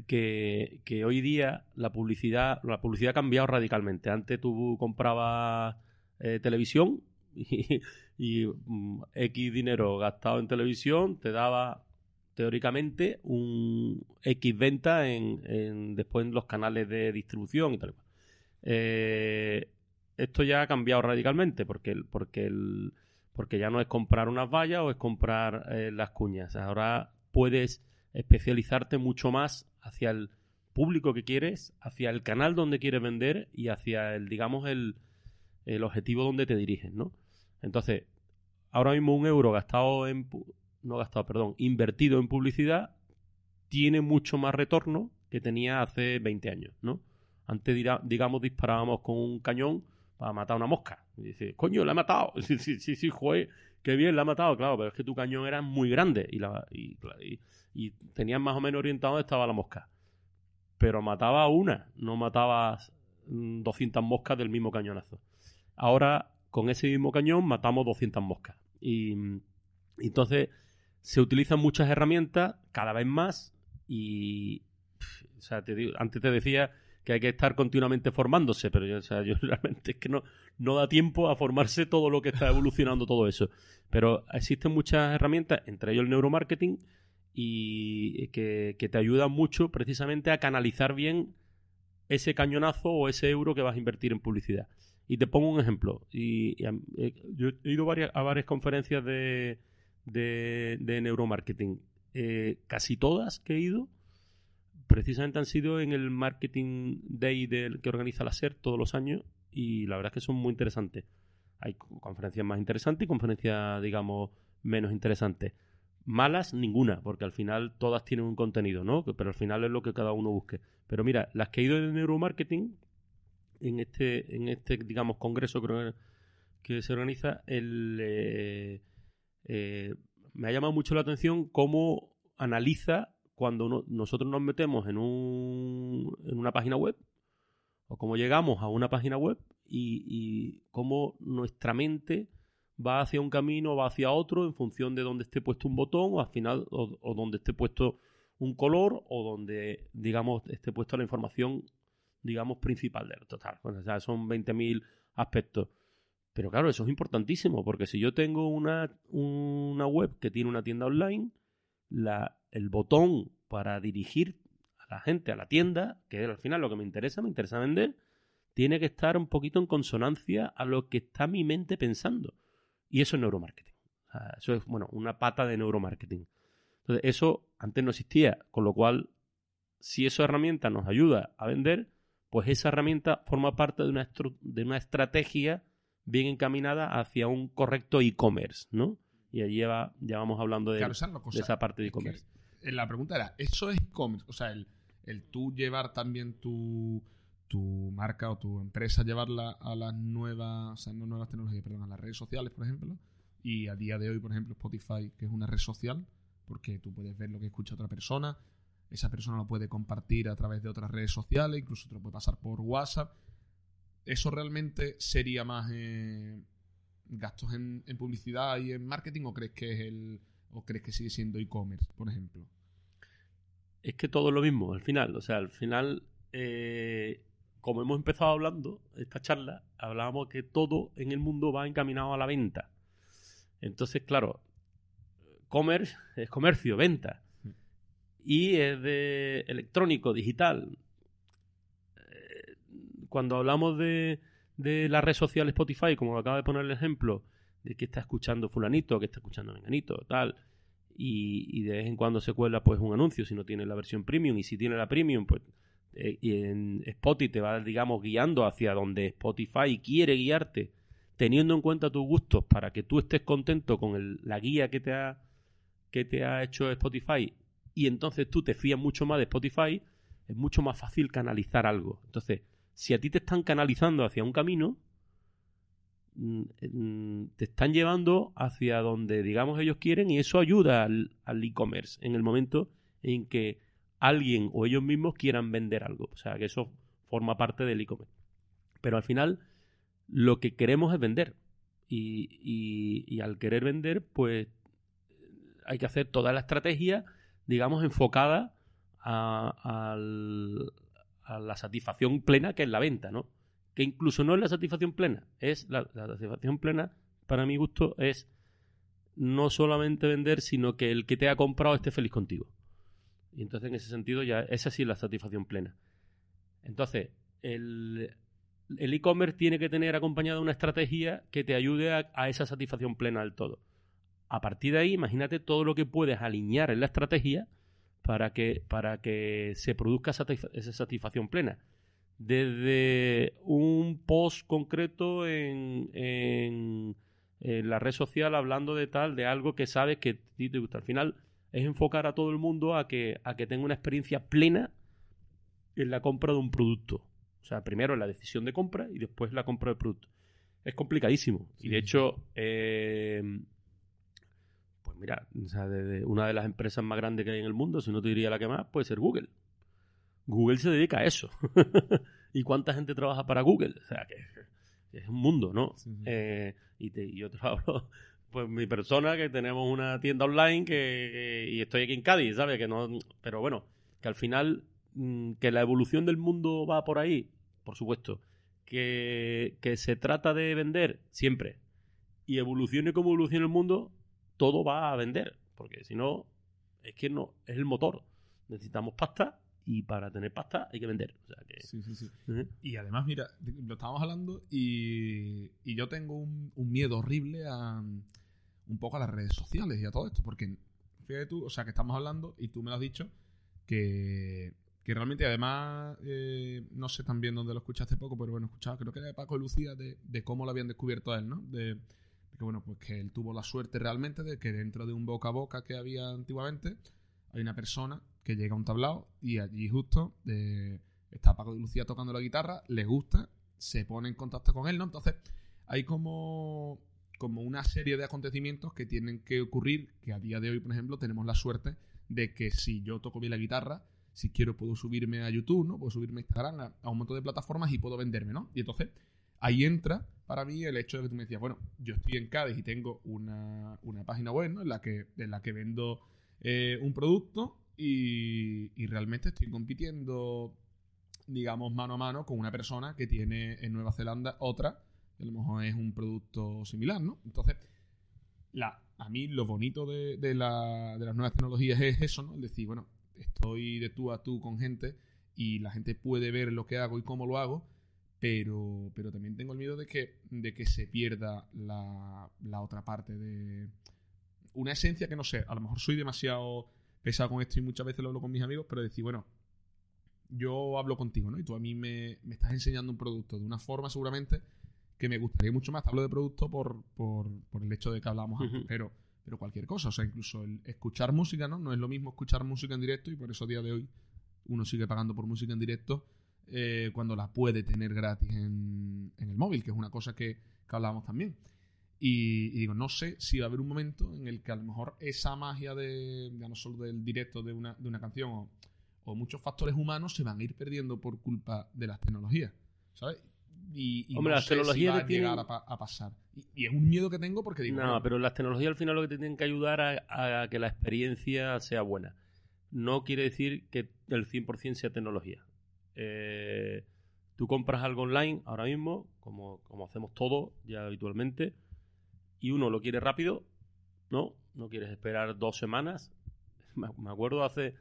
que, hoy día la publicidad, la publicidad ha cambiado radicalmente. Antes tú comprabas eh, televisión y, mm, X dinero gastado en televisión te daba teóricamente un X venta en, después en los canales de distribución y tal. Eh, esto ya ha cambiado radicalmente porque, porque, el, porque ya no es comprar unas vallas o es comprar eh, las cuñas. Ahora puedes especializarte mucho más hacia el público que quieres, hacia el canal donde quieres vender y hacia el, digamos, el, el objetivo donde te diriges, ¿no? Entonces, ahora mismo un euro gastado en no gastado, perdón, invertido en publicidad tiene mucho más retorno que tenía hace 20 años, ¿no? Antes, digamos, disparábamos con un cañón para matar una mosca. Y dice, coño, la ha matado. Sí, sí, sí, sí, joder, qué bien, la ha matado. Claro, pero es que tu cañón era muy grande y, la, y, tenías más o menos orientado dónde estaba la mosca. Pero mataba una, no matabas 200 moscas del mismo cañonazo. Ahora, con ese mismo cañón, matamos 200 moscas. Y, y entonces se utilizan muchas herramientas, cada vez más, y. O sea, te digo, antes te decía que hay que estar continuamente formándose, pero yo, o sea, yo realmente es que no, no da tiempo a formarse todo lo que está evolucionando todo eso. Pero existen muchas herramientas, entre ellos el neuromarketing, y que, te ayudan mucho precisamente a canalizar bien ese cañonazo o ese euro que vas a invertir en publicidad. Y te pongo un ejemplo. Y, eh, yo he ido a varias conferencias de, neuromarketing. Eh, casi todas que he ido, precisamente han sido en el Marketing Day del, que organiza la SER todos los años y la verdad es que son muy interesantes. Hay conferencias más interesantes y conferencias, digamos, menos interesantes. Malas, ninguna, porque al final todas tienen un contenido, ¿no? Pero al final es lo que cada uno busque. Pero mira, las que he ido de neuromarketing, en este, en este digamos, congreso que se organiza, el, eh, eh, me ha llamado mucho la atención cómo analiza cuando nosotros nos metemos en, un, en una página web o cómo llegamos a una página web y, cómo nuestra mente va hacia un camino o va hacia otro en función de donde esté puesto un botón o al final o, donde esté puesto un color o donde digamos esté puesta la información digamos principal del total. o sea, son 20.000 aspectos. Pero claro, eso es importantísimo, porque si yo tengo una, una web que tiene una tienda online, la, el botón para dirigir a la gente a la tienda, que al final lo que me interesa, me interesa vender, tiene que estar un poquito en consonancia a lo que está mi mente pensando. Y eso es neuromarketing. eso es, bueno, una pata de neuromarketing. Entonces, eso antes no existía, con lo cual, si esa herramienta nos ayuda a vender, pues esa herramienta forma parte de una, de una estrategia bien encaminada hacia un correcto e-commerce, ¿no? Y allí ya, ya vamos hablando de, esa parte de e-commerce. La pregunta era, ¿eso es e-commerce? O sea, el, el tú llevar también tu, tu marca o tu empresa, llevarla a las nuevas, o sea, no nuevas tecnologías, perdón, a las redes sociales, por ejemplo. Y a día de hoy, por ejemplo, Spotify, que es una red social, porque tú puedes ver lo que escucha otra persona, esa persona lo puede compartir a través de otras redes sociales, incluso te lo puede pasar por WhatsApp. ¿eso realmente sería más eh, gastos en, publicidad y en marketing o crees que es el o crees que sigue siendo e-commerce, por ejemplo? Es que todo es lo mismo, al final. O sea, al final, eh, como hemos empezado hablando, esta charla, hablábamos que todo en el mundo va encaminado a la venta. Entonces, claro, commerce es comercio, venta. Mm. Y es de electrónico, digital cuando hablamos de, la red social Spotify, como acaba de poner el ejemplo, de que está escuchando fulanito, que está escuchando menganito, tal, y, de vez en cuando se cuela pues un anuncio si no tiene la versión premium, y si tiene la premium, pues eh, y en Spotify te va, digamos, guiando hacia donde Spotify quiere guiarte, teniendo en cuenta tus gustos para que tú estés contento con la guía que te ha que te ha hecho Spotify y entonces tú te fías mucho más de Spotify, es mucho más fácil canalizar algo. Entonces, si a ti te están canalizando hacia un camino, te están llevando hacia donde, digamos, ellos quieren y eso ayuda al, e-commerce en el momento en que alguien o ellos mismos quieran vender algo. O sea, que eso forma parte del e-commerce. Pero al final, lo que queremos es vender. Y, y, al querer vender, pues hay que hacer toda la estrategia, digamos, enfocada a, la satisfacción plena que es la venta, ¿no? Que incluso no es la satisfacción plena, es la, satisfacción plena, para mi gusto, es no solamente vender, sino que el que te ha comprado esté feliz contigo. Y entonces, en ese sentido, ya esa sí es la satisfacción plena. Entonces, el e-commerce tiene que tener acompañada una estrategia que te ayude a, esa satisfacción plena del todo. A partir de ahí, imagínate todo lo que puedes alinear en la estrategia para que, para que se produzca esa satisfacción plena. Desde un post concreto en, en, la red social hablando de tal, de algo que sabes que a ti te gusta. Al final es enfocar a todo el mundo a que, a que tenga una experiencia plena en la compra de un producto. O sea, primero la decisión de compra y después la compra del producto. Es complicadísimo. y de hecho, eh, mira, una de las empresas más grandes que hay en el mundo, si no te diría la que más, puede ser Google. Google se dedica a eso. ¿Y cuánta gente trabaja para Google? O sea, que es un mundo, ¿no? Eh, y, te, yo te hablo, pues mi persona, que tenemos una tienda online que, y estoy aquí en Cádiz, ¿sabes? Que no, pero bueno, que al final, mm, que la evolución del mundo va por ahí, por supuesto. Que, que se trata de vender siempre. Y evolucione como evoluciona el mundo, todo va a vender, porque si no, es que no, es el motor. Necesitamos pasta y para tener pasta hay que vender. Sí, sí, sí. Y además, mira, lo estábamos hablando y, yo tengo un, miedo horrible a un poco a las redes sociales y a todo esto, porque fíjate tú, o sea, que estamos hablando y tú me lo has dicho, que, realmente además, eh, no sé también dónde lo escuchaste poco, pero bueno, escuchaba, creo que era de Paco y Lucía, de, de cómo lo habían descubierto a él, ¿no? De, que bueno, pues que él tuvo la suerte realmente de que dentro de un boca a boca que había antiguamente, hay una persona que llega a un tablao y allí justo eh, está Paco de Lucía tocando la guitarra, le gusta, se pone en contacto con él, ¿no? Entonces, hay como, como una serie de acontecimientos que tienen que ocurrir, que a día de hoy, por ejemplo, tenemos la suerte de que si yo toco bien la guitarra, si quiero puedo subirme a YouTube, ¿no? Puedo subirme a Instagram, a, un montón de plataformas y puedo venderme, ¿no? Y entonces ahí entra para mí el hecho de que tú me decías, bueno, yo estoy en Cádiz y tengo una, página web en, la que, en la que vendo eh, un producto y, realmente estoy compitiendo, digamos, mano a mano con una persona que tiene en Nueva Zelanda otra, que a lo mejor es un producto similar, ¿no? Entonces, a mí lo bonito de, de, la, de las nuevas tecnologías es eso, ¿no? Es decir, bueno, estoy de tú a tú con gente y la gente puede ver lo que hago y cómo lo hago pero, pero también tengo el miedo de que, de que se pierda la, la otra parte de una esencia que no sé, a lo mejor soy demasiado pesado con esto y muchas veces lo hablo con mis amigos, pero decir, bueno, yo hablo contigo, ¿no? Y tú a mí me, estás enseñando un producto de una forma seguramente que me gustaría mucho más. Te hablo de producto por, por, por el hecho de que hablamos antes, pero, pero cualquier cosa, o sea, incluso el escuchar música, ¿no? No es lo mismo escuchar música en directo y por eso a día de hoy uno sigue pagando por música en directo eh, cuando la puede tener gratis en, el móvil, que es una cosa que, que hablábamos también. Y, digo, no sé si va a haber un momento en el que a lo mejor esa magia de, ya no solo del directo de una, de una canción o, muchos factores humanos se van a ir perdiendo por culpa de las tecnologías, ¿sabes? Y, Hombre, las tecnologías va a llegar a, pasar. Y, es un miedo que tengo porque digo... No, pero las tecnologías al final lo que te tienen que ayudar a, a que la experiencia sea buena. No quiere decir que el 100% sea tecnología. Eh, tú compras algo online ahora mismo, como, como hacemos todos ya habitualmente, y uno lo quiere rápido, ¿no? No quieres esperar dos semanas. Me acuerdo hace.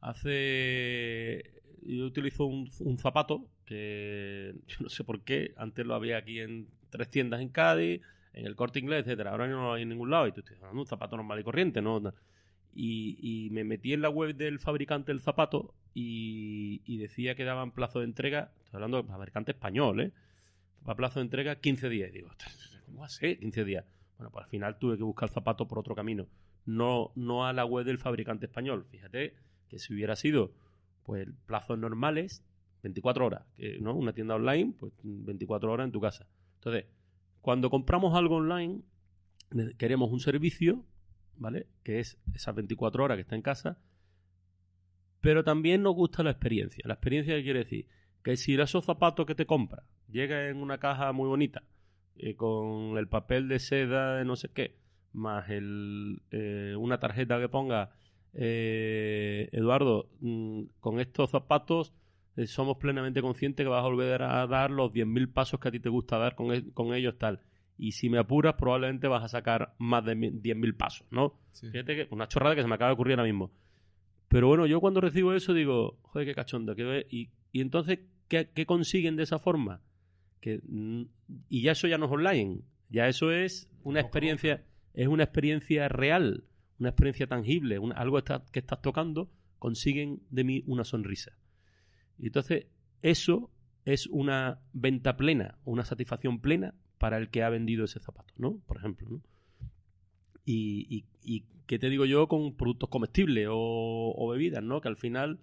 Hace. Yo utilizo un, zapato que yo no sé por qué. Antes lo había aquí en tres tiendas en Cádiz, en el corte inglés, etcétera. Ahora no lo hay en ningún lado. Y tú estás un zapato normal y corriente, ¿no? Y, me metí en la web del fabricante del zapato y, decía que daban plazo de entrega, estoy hablando de fabricante español, ¿eh? Para plazo de entrega 15 días. Y digo, ¿cómo va a ser 15 días? Bueno, pues al final tuve que buscar el zapato por otro camino. No, no a la web del fabricante español. Fíjate que si hubiera sido pues plazos normales, 24 horas, ¿no? Una tienda online, pues 24 horas en tu casa. Entonces, cuando compramos algo online, queremos un servicio ¿vale? Que es esas 24 horas que está en casa. Pero también nos gusta la experiencia. La experiencia quiere decir que si esos zapatos que te compras llega en una caja muy bonita, eh, con el papel de seda de no sé qué, más el, eh, una tarjeta que ponga eh, Eduardo, mm, con estos zapatos eh, somos plenamente conscientes que vas a volver a dar los 10.000 pasos que a ti te gusta dar con, e, con ellos tal. Y si me apuras, probablemente vas a sacar más de 10.000 pasos, ¿no? Fíjate que una chorrada que se me acaba de ocurrir ahora mismo. Pero bueno, yo cuando recibo eso digo, joder, qué cachondo. Que y, y entonces, ¿qué, ¿qué, consiguen de esa forma? Que, y ya eso ya no es online. Ya eso es una experiencia, es una experiencia real, una experiencia tangible, algo que estás tocando, consiguen de mí una sonrisa. Y entonces, eso es una venta plena, una satisfacción plena para el que ha vendido ese zapato, ¿no? Por ejemplo, ¿no? Y, y, ¿qué te digo yo con productos comestibles o, o, bebidas, ¿no? Que al final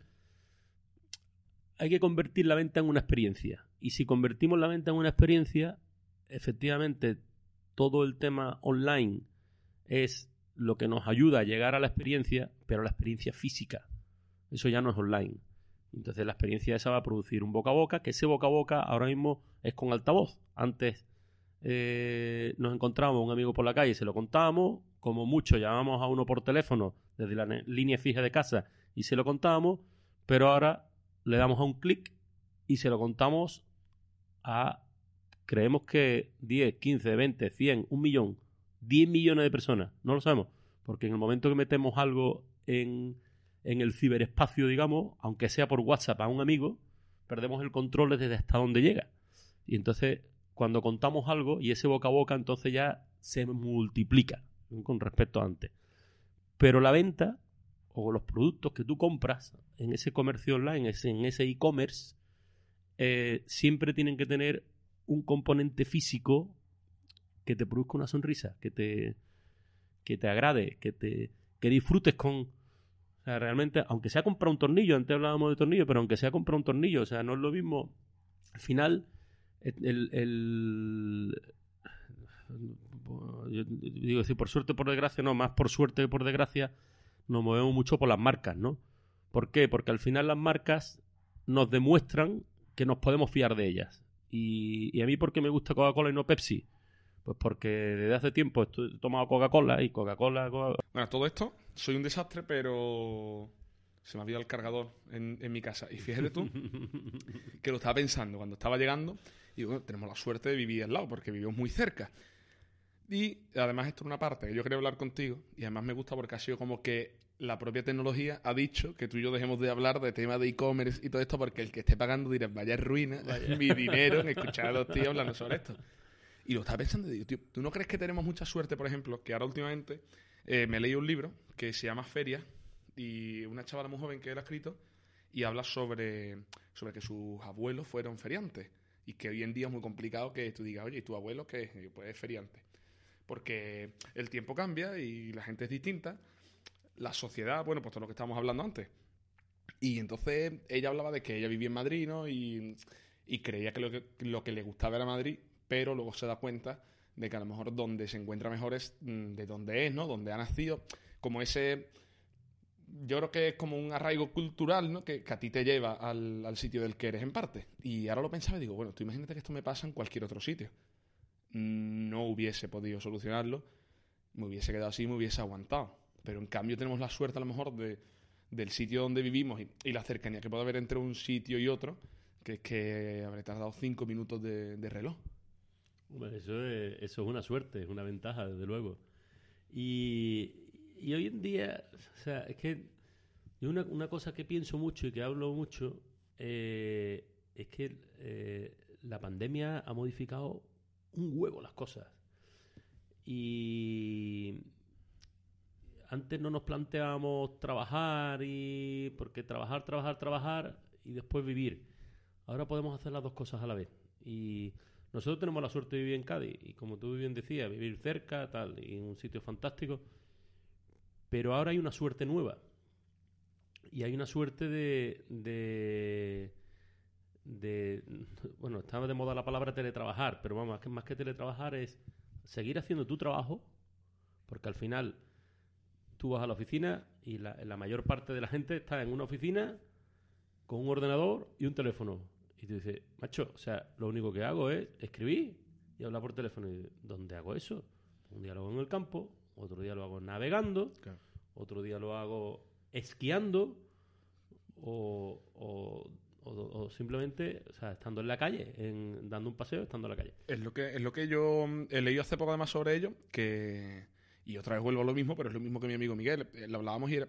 hay que convertir la venta en una experiencia. Y si convertimos la venta en una experiencia, efectivamente todo el tema online es lo que nos ayuda a llegar a la experiencia, pero la experiencia física. Eso ya no es online. Entonces la experiencia esa va a producir un boca a boca, que ese boca a boca ahora mismo es con altavoz. Antes eh, nos encontrábamos un amigo por la calle y se lo contábamos, como mucho llamamos a uno por teléfono desde la línea fija de casa y se lo contábamos, pero ahora le damos a un clic y se lo contamos a, creemos que 10, 15, 20, 100, un millón, 10 millones de personas, no lo sabemos, porque en el momento que metemos algo en, en el ciberespacio, digamos, aunque sea por WhatsApp a un amigo, perdemos el control desde hasta dónde llega. Y entonces, cuando contamos algo y ese boca a boca, entonces ya se multiplica con respecto a antes. Pero la venta o los productos que tú compras en ese comercio online, en ese e-commerce, eh, siempre tienen que tener un componente físico que te produzca una sonrisa, que te, que te agrade, que te que disfrutes con, o sea, realmente, aunque sea comprar un tornillo, antes hablábamos de tornillo, pero aunque sea comprar un tornillo, o sea, no es lo mismo. Al final, el. el yo digo decir, por suerte por desgracia, no, más por suerte que por desgracia, nos movemos mucho por las marcas, ¿no? ¿Por qué? Porque al final las marcas nos demuestran que nos podemos fiar de ellas. Y, y a mí, ¿por qué me gusta Coca-Cola y no Pepsi? Pues porque desde hace tiempo he tomado Coca-Cola y Coca-Cola. bueno, todo esto, soy un desastre, pero se me ha olvidado el cargador en, mi casa. Y fíjate tú que lo estaba pensando cuando estaba llegando. Y bueno, tenemos la suerte de vivir al lado, porque vivimos muy cerca. Y además, esto es una parte que yo quería hablar contigo. Y además me gusta porque ha sido como que la propia tecnología ha dicho que tú y yo dejemos de hablar de temas de e-commerce y todo esto, porque el que esté pagando dirá, vaya ruina, mi dinero en escuchar a los tíos hablando sobre esto. Y lo estaba pensando y digo, tío, ¿tú no crees que tenemos mucha suerte, por ejemplo, que ahora últimamente eh, me leí un libro que se llama Feria y una chavala muy joven que lo ha escrito y habla sobre, sobre que sus abuelos fueron feriantes y que hoy en día es muy complicado que tú digas, oye, ¿y tu abuelo qué es? Pues es feriante. Porque el tiempo cambia y la gente es distinta. La sociedad, bueno, pues todo lo que estábamos hablando antes. Y entonces ella hablaba de que ella vivía en Madrid, ¿no? Y, creía que lo, que le gustaba era Madrid pero luego se da cuenta de que a lo mejor donde se encuentra mejor es mm, de donde es, ¿no? Donde ha nacido, como ese... Yo creo que es como un arraigo cultural, ¿no? Que, a ti te lleva al, sitio del que eres en parte. Y ahora lo pensaba y digo, bueno, tú imagínate que esto me pasa en cualquier otro sitio. No hubiese podido solucionarlo, me hubiese quedado así, me hubiese aguantado. Pero en cambio tenemos la suerte a lo mejor de, del sitio donde vivimos y, la cercanía que puede haber entre un sitio y otro, que es que habré tardado cinco minutos de reloj. Eso es, eso es una suerte, es una ventaja, desde luego. Y, y hoy en día, o sea, es que una, una cosa que pienso mucho y que hablo mucho eh, es que eh, la pandemia ha modificado un huevo las cosas. Y antes no nos planteábamos trabajar y porque trabajar, trabajar, trabajar y después vivir. Ahora podemos hacer las dos cosas a la vez. Y nosotros tenemos la suerte de vivir en Cádiz y como tú bien decías, vivir cerca, tal, y en un sitio fantástico. Pero ahora hay una suerte nueva. Y hay una suerte de, de, de bueno, estaba de moda la palabra teletrabajar, pero vamos, más que teletrabajar es seguir haciendo tu trabajo, porque al final tú vas a la oficina y la, la mayor parte de la gente está en una oficina con un ordenador y un teléfono y tú dices, macho, o sea, lo único que hago es escribir y hablar por teléfono. Y ¿dónde hago eso? Un diálogo en el campo, otro día lo hago navegando, otro día lo hago esquiando o, o, simplemente o sea, estando en la calle, en, dando un paseo, estando en la calle. Es lo que, es lo que yo he leído hace poco además sobre ello, que... Y otra vez vuelvo a lo mismo, pero es lo mismo que mi amigo Miguel. Eh, lo hablábamos y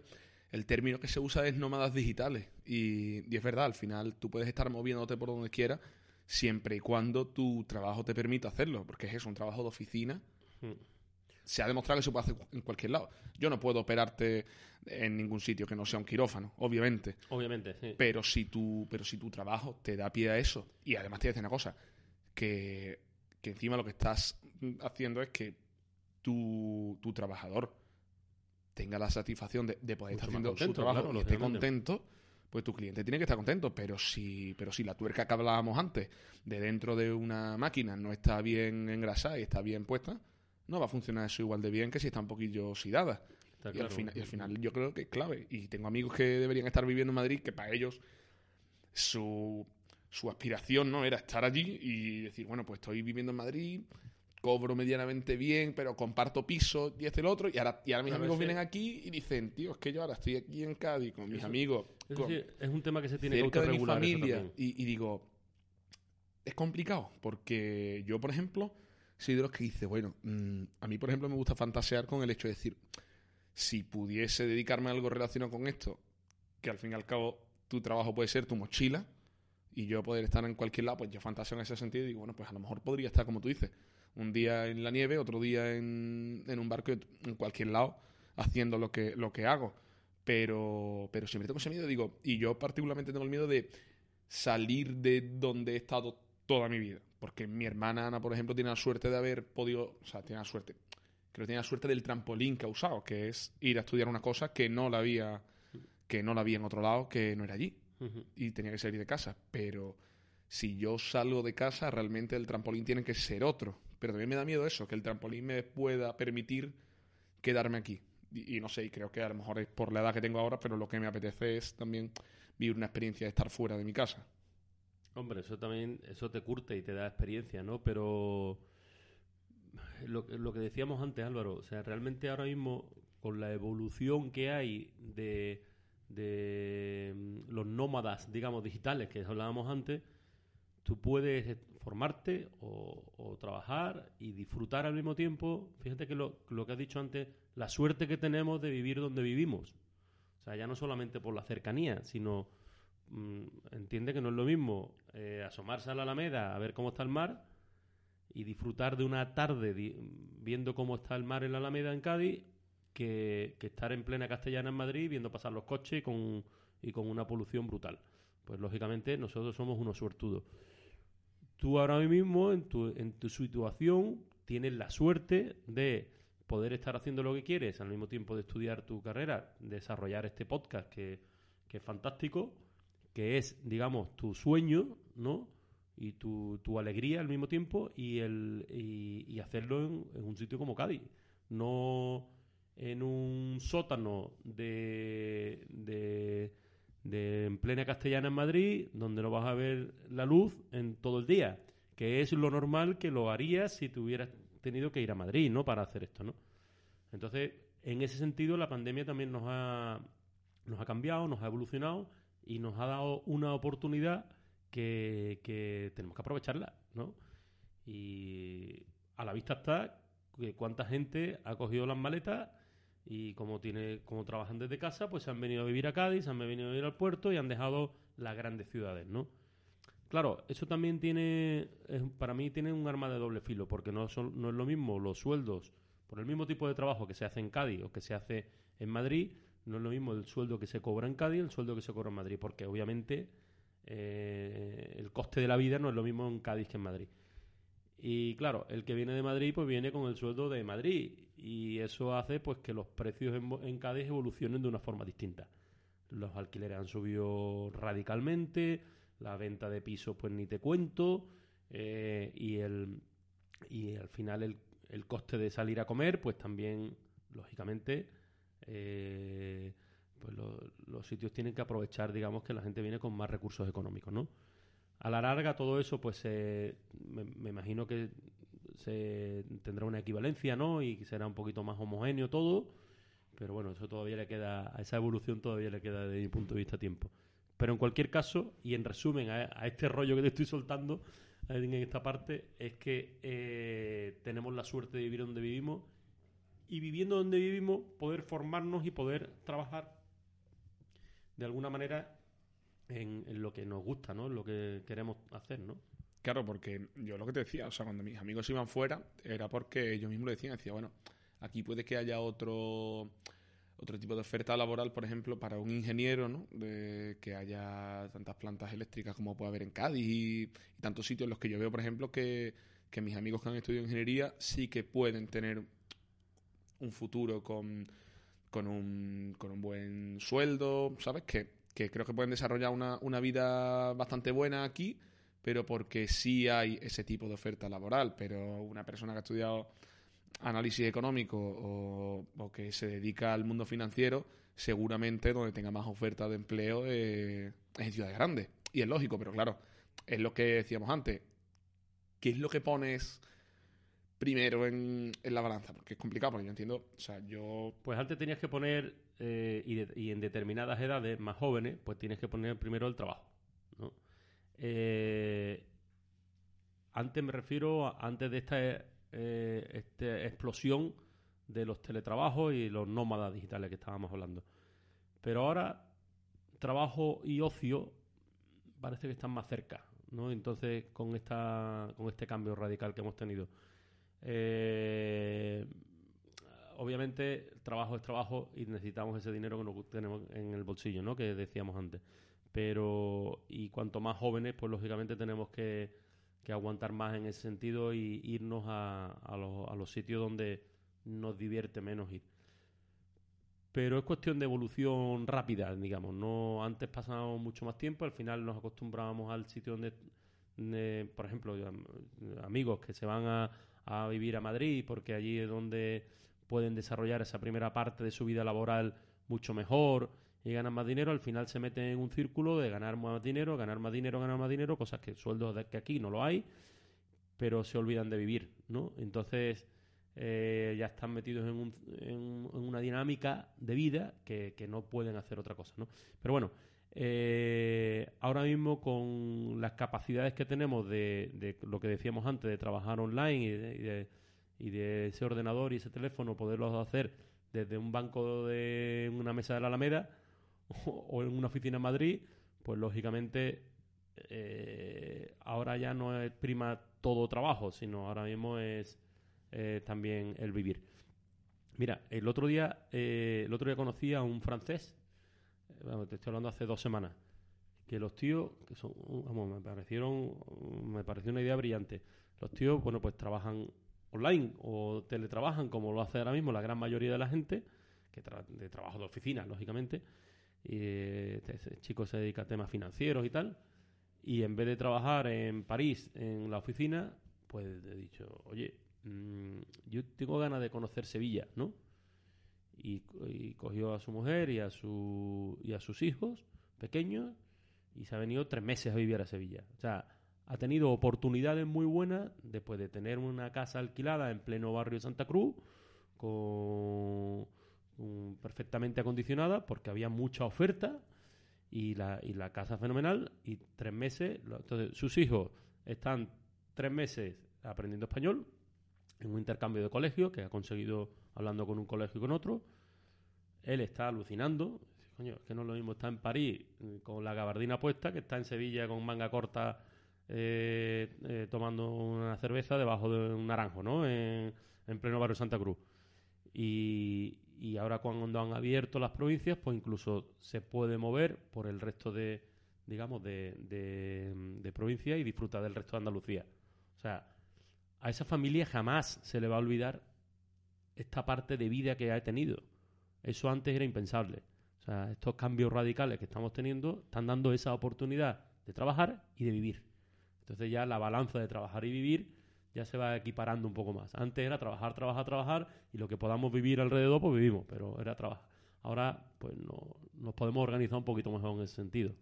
el término que se usa es nómadas digitales. Y, y, es verdad, al final tú puedes estar moviéndote por donde quieras siempre y cuando tu trabajo te permita hacerlo, porque es eso, un trabajo de oficina. Hmm. Se ha demostrado que se puede hacer en cualquier lado. Yo no puedo operarte en ningún sitio que no sea un quirófano, obviamente. Obviamente, sí. Pero si tu, pero si tu trabajo te da pie a eso, y además te dice una cosa, que, que encima lo que estás haciendo es que tu, tu trabajador tenga la satisfacción de, poder estar haciendo su trabajo y esté contento, pues tu cliente tiene que estar contento. Pero si, pero si la tuerca que hablábamos antes de dentro de una máquina no está bien engrasada y está bien puesta, no va a funcionar eso igual de bien que si está un poquillo oxidada. Y, al final, y, al final, yo creo que es clave. Y tengo amigos que deberían estar viviendo en Madrid que para ellos su, su aspiración no era estar allí y decir, bueno, pues estoy viviendo en Madrid, cobro medianamente bien, pero comparto piso y este y el otro. Y ahora, y ahora mis amigos vienen aquí y dicen, tío, es que yo ahora estoy aquí en Cádiz con mis amigos. es un tema que se tiene que regular de mi familia. Y, y, digo, es complicado, porque yo, por ejemplo, soy de los que dice, bueno, mm, a mí, por ejemplo, me gusta fantasear con el hecho de decir, si pudiese dedicarme a algo relacionado con esto, que al fin y al cabo tu trabajo puede ser tu mochila, y yo poder estar en cualquier lado, pues yo fantaseo en ese sentido y digo, bueno, pues a lo mejor podría estar como tú dices un día en la nieve, otro día en, en un barco, en cualquier lado, haciendo lo que, lo que hago. Pero, pero siempre tengo ese miedo, digo, y yo particularmente tengo el miedo de salir de donde he estado toda mi vida. Porque mi hermana Ana, por ejemplo, tiene la suerte de haber podido, o sea, tiene la suerte, creo que tiene la suerte del trampolín que ha usado, que es ir a estudiar una cosa que no la había, que no la había en otro lado, que no era allí. Y tenía que salir de casa. Pero si yo salgo de casa, realmente el trampolín tiene que ser otro. Pero también me da miedo eso, que el trampolín me pueda permitir quedarme aquí. Y, no sé, y creo que a lo mejor es por la edad que tengo ahora, pero lo que me apetece es también vivir una experiencia de estar fuera de mi casa. Hombre, eso también, eso te curte y te da experiencia, ¿no? Pero lo, que decíamos antes, Álvaro, o sea, realmente ahora mismo, con la evolución que hay de, de mm, los nómadas, digamos, digitales que hablábamos antes, tú puedes formarte o, trabajar y disfrutar al mismo tiempo. Fíjate que lo, que has dicho antes, la suerte que tenemos de vivir donde vivimos. O sea, ya no solamente por la cercanía, sino mm, entiende que no es lo mismo eh, asomarse a la Alameda a ver cómo está el mar y disfrutar de una tarde viendo cómo está el mar en la Alameda en Cádiz que, estar en plena castellana en Madrid viendo pasar los coches con, y con una polución brutal. Pues lógicamente nosotros somos unos suertudos tú ahora mismo, en tu, en tu situación, tienes la suerte de poder estar haciendo lo que quieres al mismo tiempo de estudiar tu carrera, desarrollar este podcast que, es fantástico, que es, digamos, tu sueño, ¿no? Y tu, tu alegría al mismo tiempo y, el, y, hacerlo en, en, un sitio como Cádiz. No en un sótano de, de de en plena castellana en Madrid, donde no vas a ver la luz en todo el día, que es lo normal que lo harías si te hubieras tenido que ir a Madrid, ¿no? Para hacer esto, ¿no? Entonces, en ese sentido, la pandemia también nos ha, nos ha cambiado, nos ha evolucionado y nos ha dado una oportunidad que, que tenemos que aprovecharla, ¿no? Y a la vista está que cuánta gente ha cogido las maletas y como tiene como trabajan desde casa, pues se han venido a vivir a Cádiz, han venido a vivir al puerto y han dejado las grandes ciudades, ¿no? Claro, eso también tiene, para mí tiene un arma de doble filo, porque no, son, no es lo mismo los sueldos por el mismo tipo de trabajo que se hace en Cádiz o que se hace en Madrid, no es lo mismo el sueldo que se cobra en Cádiz el sueldo que se cobra en Madrid, porque obviamente eh, el coste de la vida no es lo mismo en Cádiz que en Madrid. Y claro, el que viene de Madrid, pues viene con el sueldo de Madrid. Y eso hace pues que los precios en, Cádiz evolucionen de una forma distinta. Los alquileres han subido radicalmente, la venta de pisos, pues ni te cuento. Eh, y el y al final el, el, coste de salir a comer, pues también, lógicamente, eh, pues los sitios tienen que aprovechar, digamos, que la gente viene con más recursos económicos, ¿no? A la larga todo eso, pues me, imagino que se tendrá una equivalencia, ¿no? Y será un poquito más homogéneo todo. Pero bueno, eso todavía le queda, a esa evolución todavía le queda desde mi punto de vista tiempo. Pero en cualquier caso, y en resumen a, este rollo que te estoy soltando en esta parte, es que eh, tenemos la suerte de vivir donde vivimos y viviendo donde vivimos poder formarnos y poder trabajar de alguna manera en, lo que nos gusta, ¿no? En lo que queremos hacer, ¿no? Claro, porque yo lo que te decía, o sea, cuando mis amigos iban fuera, era porque yo mismo lo decía, decía, bueno, aquí puede que haya otro otro tipo de oferta laboral, por ejemplo, para un ingeniero, ¿no? De que haya tantas plantas eléctricas como puede haber en Cádiz y, tantos sitios en los que yo veo, por ejemplo, que, que, mis amigos que han estudiado ingeniería sí que pueden tener un futuro con, con, un, con un buen sueldo, ¿sabes? Que, que creo que pueden desarrollar una, una vida bastante buena aquí, pero porque sí hay ese tipo de oferta laboral. Pero una persona que ha estudiado análisis económico o, que se dedica al mundo financiero, seguramente donde tenga más oferta de empleo es en ciudades grandes. Y es lógico, pero claro, es lo que decíamos antes. ¿Qué es lo que pones primero en, la balanza? Porque es complicado, porque yo entiendo, o sea, yo... Pues antes tenías que poner, eh, y, en determinadas edades más jóvenes, pues tienes que poner primero el trabajo. Eh, antes me refiero, antes de esta eh, esta explosión de los teletrabajos y los nómadas digitales que estábamos hablando. Pero ahora trabajo y ocio parece que están más cerca, ¿no? Entonces, con esta con este cambio radical que hemos tenido. Eh, obviamente, trabajo es trabajo y necesitamos ese dinero que nos tenemos en el bolsillo, ¿no? Que decíamos antes. Pero, y cuanto más jóvenes, pues lógicamente tenemos que que aguantar más en ese sentido y irnos a, a, los, a los sitios donde nos divierte menos ir. Pero es cuestión de evolución rápida, digamos. No antes pasábamos mucho más tiempo, al final nos acostumbrábamos al sitio donde, por ejemplo, amigos que se van a, a vivir a Madrid porque allí es donde pueden desarrollar esa primera parte de su vida laboral mucho mejor y ganan más dinero, al final se meten en un círculo de ganar más dinero, ganar más dinero, ganar más dinero, cosas que sueldos de que aquí no lo hay, pero se olvidan de vivir, ¿no? Entonces eh, ya están metidos en, una dinámica de vida que, no pueden hacer otra cosa, ¿no? Pero bueno, eh, ahora mismo con las capacidades que tenemos de, lo que decíamos antes, de trabajar online y de, y de ese ordenador y ese teléfono, poderlo hacer desde un banco de una mesa de la Alameda, o en una oficina en Madrid, pues lógicamente eh, ahora ya no es prima todo trabajo, sino ahora mismo es también el vivir. Mira, el otro día, eh, el otro día conocí a un francés, te estoy hablando hace dos semanas, que los tíos, que son, vamos, me parecieron, me pareció una idea brillante. Los tíos, bueno, pues trabajan online o teletrabajan, como lo hace ahora mismo la gran mayoría de la gente, que trabajo de oficina, lógicamente, y este chico se dedica a temas financieros y tal. Y en vez de trabajar en París, en la oficina, pues he dicho, oye, mm, yo tengo ganas de conocer Sevilla, ¿no? Y, cogió a su mujer y a, su, y a sus hijos pequeños y se ha venido tres meses a vivir a Sevilla. O sea, ha tenido oportunidades muy buenas después de tener una casa alquilada en pleno barrio Santa Cruz con perfectamente acondicionada porque había mucha oferta y la, y la casa fenomenal y tres meses, entonces sus hijos están tres meses aprendiendo español en un intercambio de colegio que ha conseguido hablando con un colegio y con otro. Él está alucinando. Es que no es lo mismo está en París eh, con la gabardina puesta que está en Sevilla con manga corta eh, eh, tomando una cerveza debajo de un naranjo, ¿no? En, en pleno barrio Santa Cruz. Y, y ahora cuando han abierto las provincias, pues incluso se puede mover por el resto de, digamos, de, de, provincias y disfrutar del resto de Andalucía. O sea, a esa familia jamás se le va a olvidar esta parte de vida que ha tenido. Eso antes era impensable. O sea, estos cambios radicales que estamos teniendo están dando esa oportunidad de trabajar y de vivir. Entonces ya la balanza de trabajar y vivir ya se va equiparando un poco más. Antes era trabajar, trabajar, trabajar y lo que podamos vivir alrededor, pues vivimos, pero era trabajar. ahora pues no, nos podemos organizar un poquito mejor en ese sentido.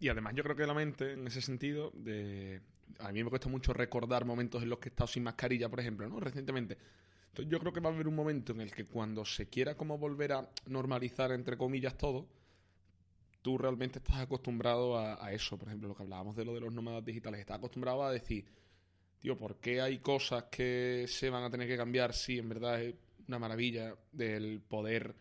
Y además yo creo que la mente, en ese sentido, de a mí me cuesta mucho recordar momentos en los que he estado sin mascarilla, por ejemplo, ¿no? Recientemente. Entonces yo creo que va a haber un momento en el que cuando se quiera como volver a normalizar, entre comillas, todo, tú realmente estás acostumbrado a, eso. Por ejemplo, lo que hablábamos de lo de los nómadas digitales. Estás acostumbrado a decir, tío, ¿por qué hay cosas que se van a tener que cambiar si en verdad es una maravilla del poder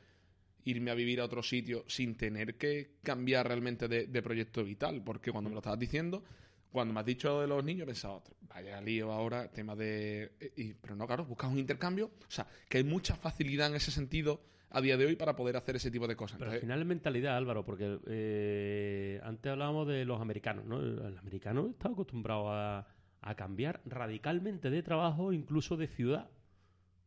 irme a vivir a otro sitio sin tener que cambiar realmente de, de proyecto vital? Porque cuando me lo estabas diciendo cuando me has dicho de los niños, he pensado, vaya lío ahora, tema de... Y, pero no, claro, buscas un intercambio. O sea, que hay mucha facilidad en ese sentido a día de hoy para poder hacer ese tipo de cosas. Pero al final es mentalidad, Álvaro, porque eh, antes hablábamos de los americanos, ¿no? El americano está acostumbrado a, cambiar radicalmente de trabajo, incluso de ciudad.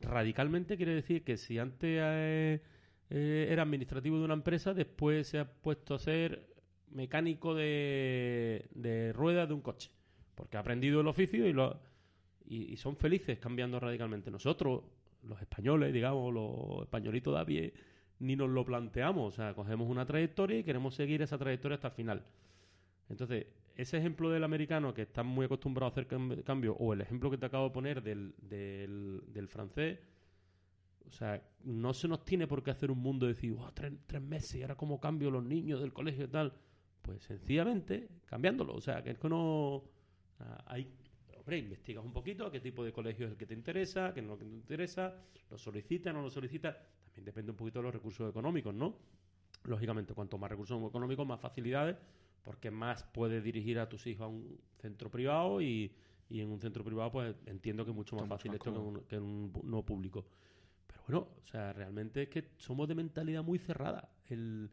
Radicalmente quiere decir que si antes eh, eh, era administrativo de una empresa, después se ha puesto a ser mecánico de, de ruedas de un coche. Porque ha aprendido el oficio y, lo, y, son felices cambiando radicalmente. Nosotros, los españoles, digamos, los españolitos de pie, ni nos lo planteamos. O sea, cogemos una trayectoria y queremos seguir esa trayectoria hasta el final. Entonces, ese ejemplo del americano que está muy acostumbrado a hacer cambio, o el ejemplo que te acabo de poner del, del, del francés, o sea, no se nos tiene por qué hacer un mundo de decir, tres, tres meses y ahora cómo cambio los niños del colegio y tal. Pues sencillamente cambiándolo. O sea, que es que no. Hay, hombre, investigas un poquito a qué tipo de colegio es el que te interesa, qué no es lo que te interesa, lo solicita, no lo solicita. También depende un poquito de los recursos económicos, ¿no? Lógicamente, cuanto más recursos económicos, más facilidades, porque más puedes dirigir a tus hijos a un centro privado y, y en un centro privado, pues entiendo que es mucho más fácil esto que en, un, que en un no público. Pero bueno, o sea, realmente es que somos de mentalidad muy cerrada. El,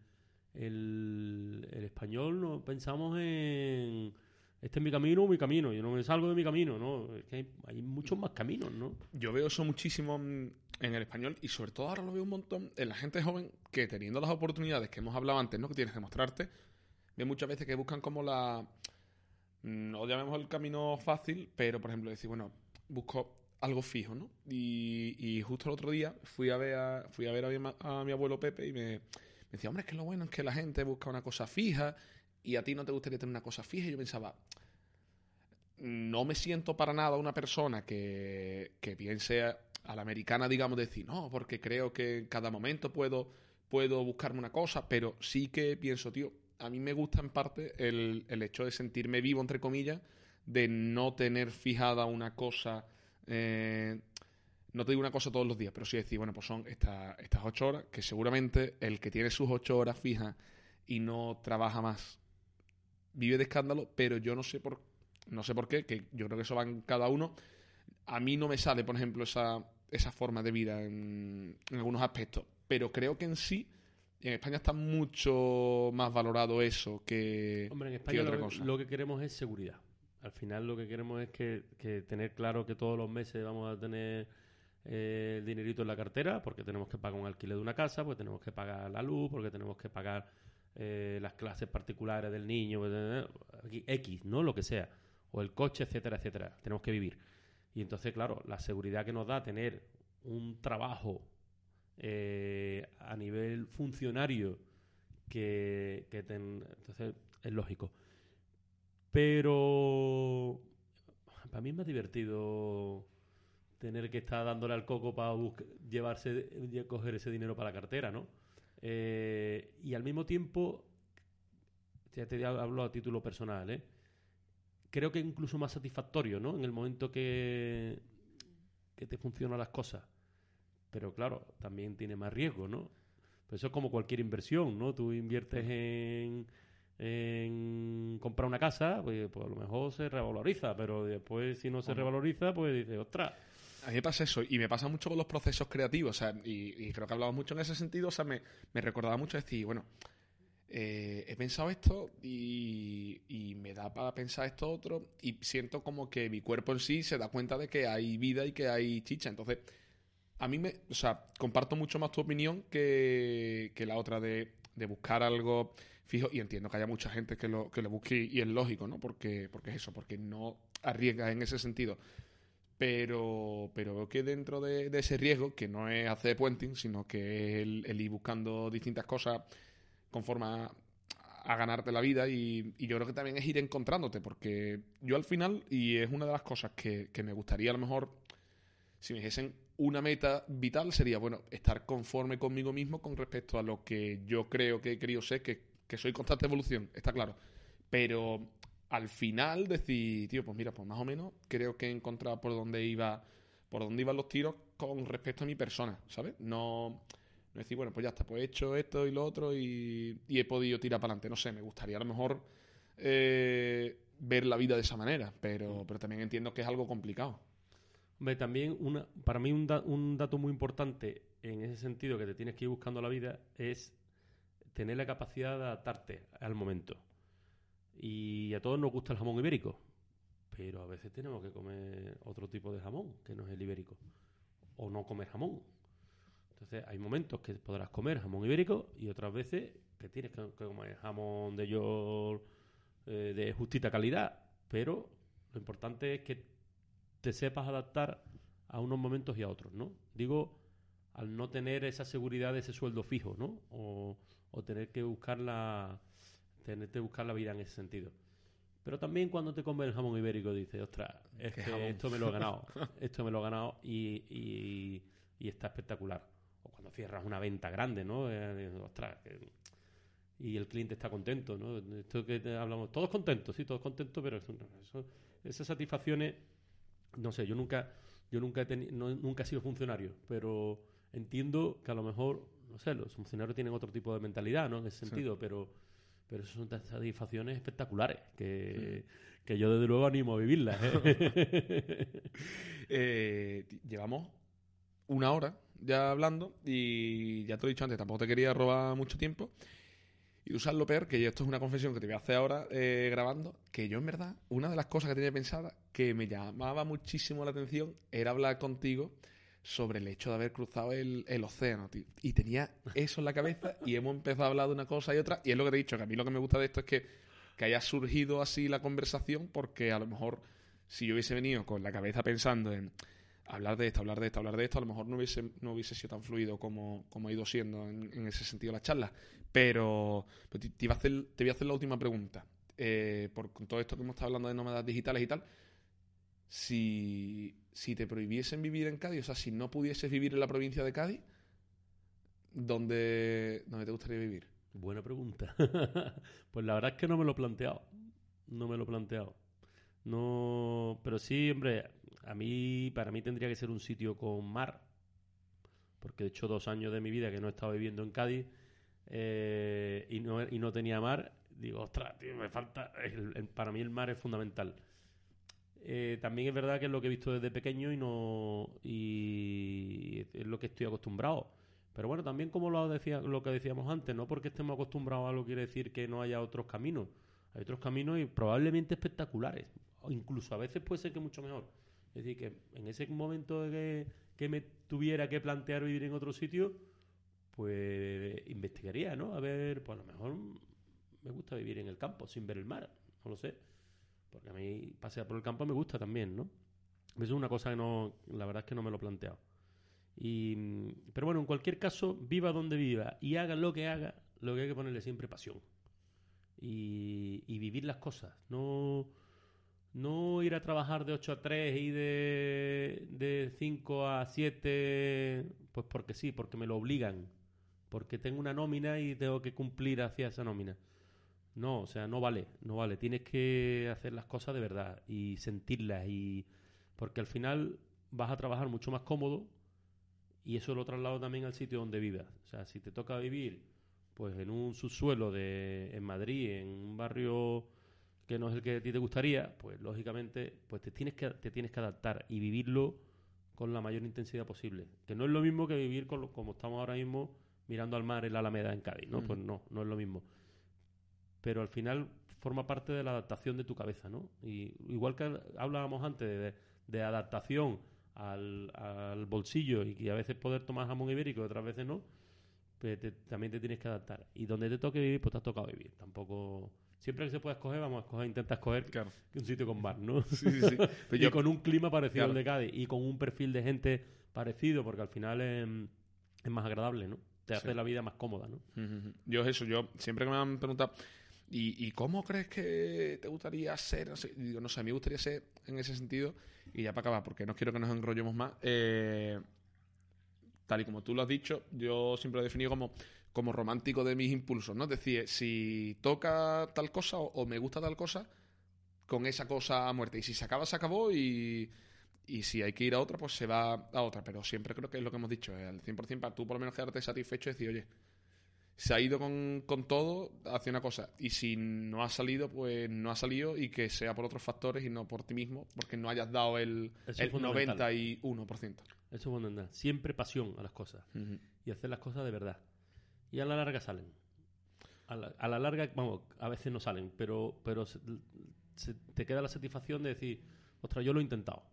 el, español no pensamos en este es mi camino o mi camino, yo no me salgo de mi camino, ¿no? Es que hay, muchos más caminos, ¿no? Yo veo eso muchísimo en el español y sobre todo ahora lo veo un montón en la gente joven que teniendo las oportunidades que hemos hablado antes, ¿no? Que tienes que mostrarte, ve muchas veces que buscan como la... No llamemos el camino fácil, pero por ejemplo decir, bueno, busco algo fijo, ¿no? Y, justo el otro día fui a ver a, fui a, ver a mi abuelo Pepe y me me decía, hombre, es que lo bueno es que la gente busca una cosa fija y a ti no te gustaría tener una cosa fija. Y yo pensaba, no me siento para nada una persona que, que piense a la americana, digamos, decir, no, porque creo que en cada momento puedo, puedo buscarme una cosa, pero sí que pienso, tío, a mí me gusta en parte el, el hecho de sentirme vivo, entre comillas, de no tener fijada una cosa eh, no te digo una cosa todos los días, pero sí decir, bueno, pues son estas, estas ocho horas, que seguramente el que tiene sus ocho horas fijas y no trabaja más, vive de escándalo, pero yo no sé por, no sé por qué, que yo creo que eso va en cada uno. A mí no me sale, por ejemplo, esa, esa forma de vida en, algunos aspectos, pero creo que en sí en España está mucho más valorado eso que, Hombre, en España otra cosa. Lo que queremos es seguridad. Al final lo que queremos es que, que tener claro que todos los meses vamos a tener el dinerito en la cartera porque tenemos que pagar un alquiler de una casa, porque tenemos que pagar la luz, porque tenemos que pagar eh, las clases particulares del niño, pues, X, ¿no? Lo que sea. O el coche, etcétera, etcétera. Tenemos que vivir. Y entonces, claro, la seguridad que nos da tener un trabajo eh, a nivel funcionario que, que entonces es lógico. Pero para mí es más divertido tener que estar dándole al coco para llevarse, coger ese dinero para la cartera, ¿no? Eh, y al mismo tiempo, ya te hablo a título personal, ¿eh? Creo que incluso más satisfactorio, ¿no? En el momento que, que te funcionan las cosas. Pero claro, también tiene más riesgo, ¿no? Pues eso es como cualquier inversión, ¿no? Tú inviertes en, en comprar una casa, pues, pues, a lo mejor se revaloriza, pero después si no se revaloriza, pues dices, ostras, a mí me pasa eso, y me pasa mucho con los procesos creativos, o sea, y, creo que hablamos mucho en ese sentido, o sea, me, recordaba mucho decir, bueno, eh, he pensado esto y, y, me da para pensar esto otro, y siento como que mi cuerpo en sí se da cuenta de que hay vida y que hay chicha. Entonces, a mí me, o sea, comparto mucho más tu opinión que, que la otra de, de, buscar algo fijo, y entiendo que haya mucha gente que lo, que lo busque, y es lógico, ¿no? Porque, porque es eso, porque no arriesgas en ese sentido pero, pero veo que dentro de, ese riesgo, que no es hacer puenting, sino que es el, ir buscando distintas cosas conforme a, ganarte la vida y, yo creo que también es ir encontrándote, porque yo al final, y es una de las cosas que, me gustaría a lo mejor, si me dijesen una meta vital, sería, bueno, estar conforme conmigo mismo con respecto a lo que yo creo que he querido ser, que, que soy constante evolución, está claro. Pero al final decir, tío, pues mira, pues más o menos creo que he encontrado por dónde iba, por dónde iban los tiros con respecto a mi persona, ¿sabes? No, no decir, bueno, pues ya está, pues he hecho esto y lo otro y, he podido tirar para adelante. No sé, me gustaría a lo mejor eh, ver la vida de esa manera, pero, pero también entiendo que es algo complicado. Hombre, también una, para mí un, un dato muy importante en ese sentido que te tienes que ir buscando la vida es tener la capacidad de adaptarte al momento. Y a todos nos gusta el jamón ibérico, pero a veces tenemos que comer otro tipo de jamón que no es el ibérico, o no comer jamón. Entonces hay momentos que podrás comer jamón ibérico y otras veces que tienes que, comer jamón de york eh, de justita calidad, pero lo importante es que te sepas adaptar a unos momentos y a otros, ¿no? Digo, al no tener esa seguridad de ese sueldo fijo, ¿no? O, o tener que buscar la tener que buscar la vida en ese sentido. Pero también cuando te comes el jamón ibérico dices, ostras, esto me lo he ganado, esto me lo he ganado y, y, está espectacular. O cuando cierras una venta grande, ¿no? Eh, ostras, y el cliente está contento, ¿no? Esto que hablamos, todos contentos, sí, todos contentos, pero eso, esas satisfacciones, no sé, yo nunca, yo nunca he nunca he sido funcionario, pero entiendo que a lo mejor, no sé, los funcionarios tienen otro tipo de mentalidad, ¿no? En ese sentido, pero pero son satisfacciones espectaculares que, yo desde luego animo a vivirlas. ¿eh? Eh, llevamos una hora ya hablando y ya te he dicho antes, tampoco te quería robar mucho tiempo. Y tú sabes lo peor, que esto es una confesión que te voy a hacer ahora eh, grabando, que yo en verdad, una de las cosas que tenía pensada que me llamaba muchísimo la atención era hablar contigo sobre el hecho de haber cruzado el, océano, tío. Y tenía eso en la cabeza y hemos empezado a hablar de una cosa y otra. Y es lo que te he dicho, que a mí lo que me gusta de esto es que, que haya surgido así la conversación, porque a lo mejor si yo hubiese venido con la cabeza pensando en hablar de esto, hablar de esto, hablar de esto, a lo mejor no hubiese, no hubiese sido tan fluido como, como ha ido siendo en, ese sentido la charla. Pero, te, iba a hacer, te voy a hacer la última pregunta. Eh, por con todo esto que hemos estado hablando de nómadas digitales y tal, si, si te prohibiesen vivir en Cádiz, o sea, si no pudieses vivir en la provincia de Cádiz, ¿dónde, dónde te gustaría vivir? Buena pregunta. pues la verdad es que no me lo he planteado. No me lo he planteado. No, pero sí, hombre, a mí, para mí tendría que ser un sitio con mar, porque de hecho dos años de mi vida que no he estado viviendo en Cádiz eh, y, no, y no tenía mar, digo, ostras, tío, me falta, para mí el mar es fundamental. Eh, también es verdad que es lo que he visto desde pequeño y no y es lo que estoy acostumbrado. Pero bueno, también como lo, decía, lo que decíamos antes, no porque estemos acostumbrados a algo quiere decir que no haya otros caminos. Hay otros caminos y probablemente espectaculares. O incluso a veces puede ser que mucho mejor. Es decir, que en ese momento de que, que me tuviera que plantear vivir en otro sitio, pues investigaría, ¿no? A ver, pues a lo mejor me gusta vivir en el campo sin ver el mar. No lo sé. Porque a mí pasear por el campo me gusta también, ¿no? Eso es una cosa que no, la verdad es que no me lo he planteado. Y, pero bueno, en cualquier caso, viva donde viva y haga lo que haga, lo que hay que ponerle siempre pasión. Y, vivir las cosas. No, no ir a trabajar de 8 a 3 y de, de 5 a 7, pues porque sí, porque me lo obligan. Porque tengo una nómina y tengo que cumplir hacia esa nómina. No, o sea, no vale, no vale. Tienes que hacer las cosas de verdad y sentirlas y porque al final vas a trabajar mucho más cómodo y eso lo traslado también al sitio donde vivas. O sea, si te toca vivir pues en un subsuelo de en Madrid, en un barrio que no es el que a ti te gustaría, pues lógicamente pues te tienes que te tienes que adaptar y vivirlo con la mayor intensidad posible. Que no es lo mismo que vivir con como estamos ahora mismo mirando al mar en la Alameda en Cádiz, ¿no? Pues no, no es lo mismo pero al final forma parte de la adaptación de tu cabeza, ¿no? Y igual que hablábamos antes de, adaptación al, bolsillo y que a veces poder tomar jamón ibérico y otras veces no, pues también te tienes que adaptar. Y donde te toque vivir, pues te has tocado vivir. Tampoco... Siempre que se pueda escoger, vamos a escoger, intenta escoger Claro. un sitio con bar, ¿no? Sí, sí, sí. Pero y yo- con un clima parecido Claro. al de Cádiz y con un perfil de gente parecido, porque al final es, es más agradable, ¿no? Te hace la vida más cómoda, ¿no? Yo es eso, yo siempre que me han preguntado, ¿y, y cómo crees que te gustaría ser? No sé, digo, no sé, a mí me gustaría ser en ese sentido, y ya para acabar, porque no quiero que nos enrollemos más, eh, tal y como tú lo has dicho, yo siempre lo he definido como, como romántico de mis impulsos, ¿no? Es decir, si toca tal cosa o, me gusta tal cosa, con esa cosa a muerte. Y si se acaba, se acabó y... Y si hay que ir a otra, pues se va a otra. Pero siempre creo que es lo que hemos dicho. eh, Al 100% para tú por lo menos quedarte satisfecho y decir, oye, se ha ido con, con todo hacia una cosa. Y si no ha salido, pues no ha salido y que sea por otros factores y no por ti mismo, porque no hayas dado el, el fundamental. 91%. Eso es fundamental. Siempre pasión a las cosas y hacer las cosas de verdad. Y a la larga salen. A la, a la larga, vamos, a veces no salen, pero, pero se- se- te queda la satisfacción de decir, ostras, yo lo he intentado.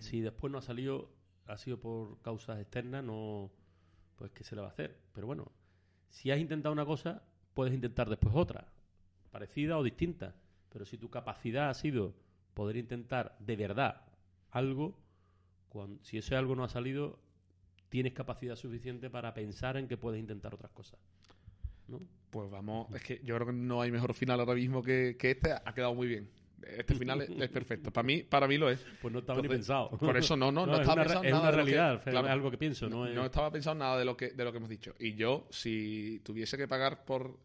Si después no ha salido, ha sido por causas externas, no, pues qué se le va a hacer. Pero bueno, si has intentado una cosa, puedes intentar después otra, parecida o distinta. Pero si tu capacidad ha sido poder intentar de verdad algo, si ese algo no ha salido, tienes capacidad suficiente para pensar en que puedes intentar otras cosas. ¿no? Pues vamos, es que yo creo que no hay mejor final ahora mismo que, que este. Ha quedado muy bien. Este final es, es perfecto. Para mí, para mí lo es. Pues no estaba ni pensado. Por eso no, no, no, es estaba una, pensando es nada una que- realidad, claro. es algo que pienso. No, No, es- no estaba pensando nada de lo que de lo que hemos dicho. Y yo, si tuviese que pagar por,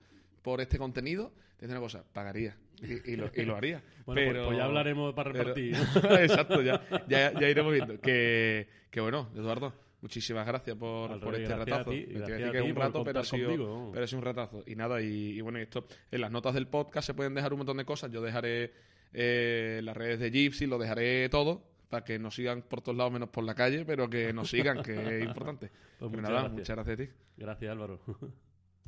por este contenido, te una cosa, pagaría. Y, y lo, y lo haría. Bueno, pues- pero, pues, ya hablaremos para pero- repartir. Exacto, ya, ya, ya iremos viendo. Que, que bueno, Eduardo, muchísimas gracias por, por revés, este gracias a ratazo. Te a gracias decir a que es un rato, pero ha, contar sido, conmigo. pero ha sido un ratazo. Y nada, y, y bueno, esto en las notas del podcast se pueden dejar un montón de cosas. Yo dejaré eh, las redes de Gypsy, lo dejaré todo para que nos sigan por todos lados menos por la calle, pero que nos sigan, que es importante. Pues muchas nada, gracias. muchas gracias a ti. Gracias, Álvaro.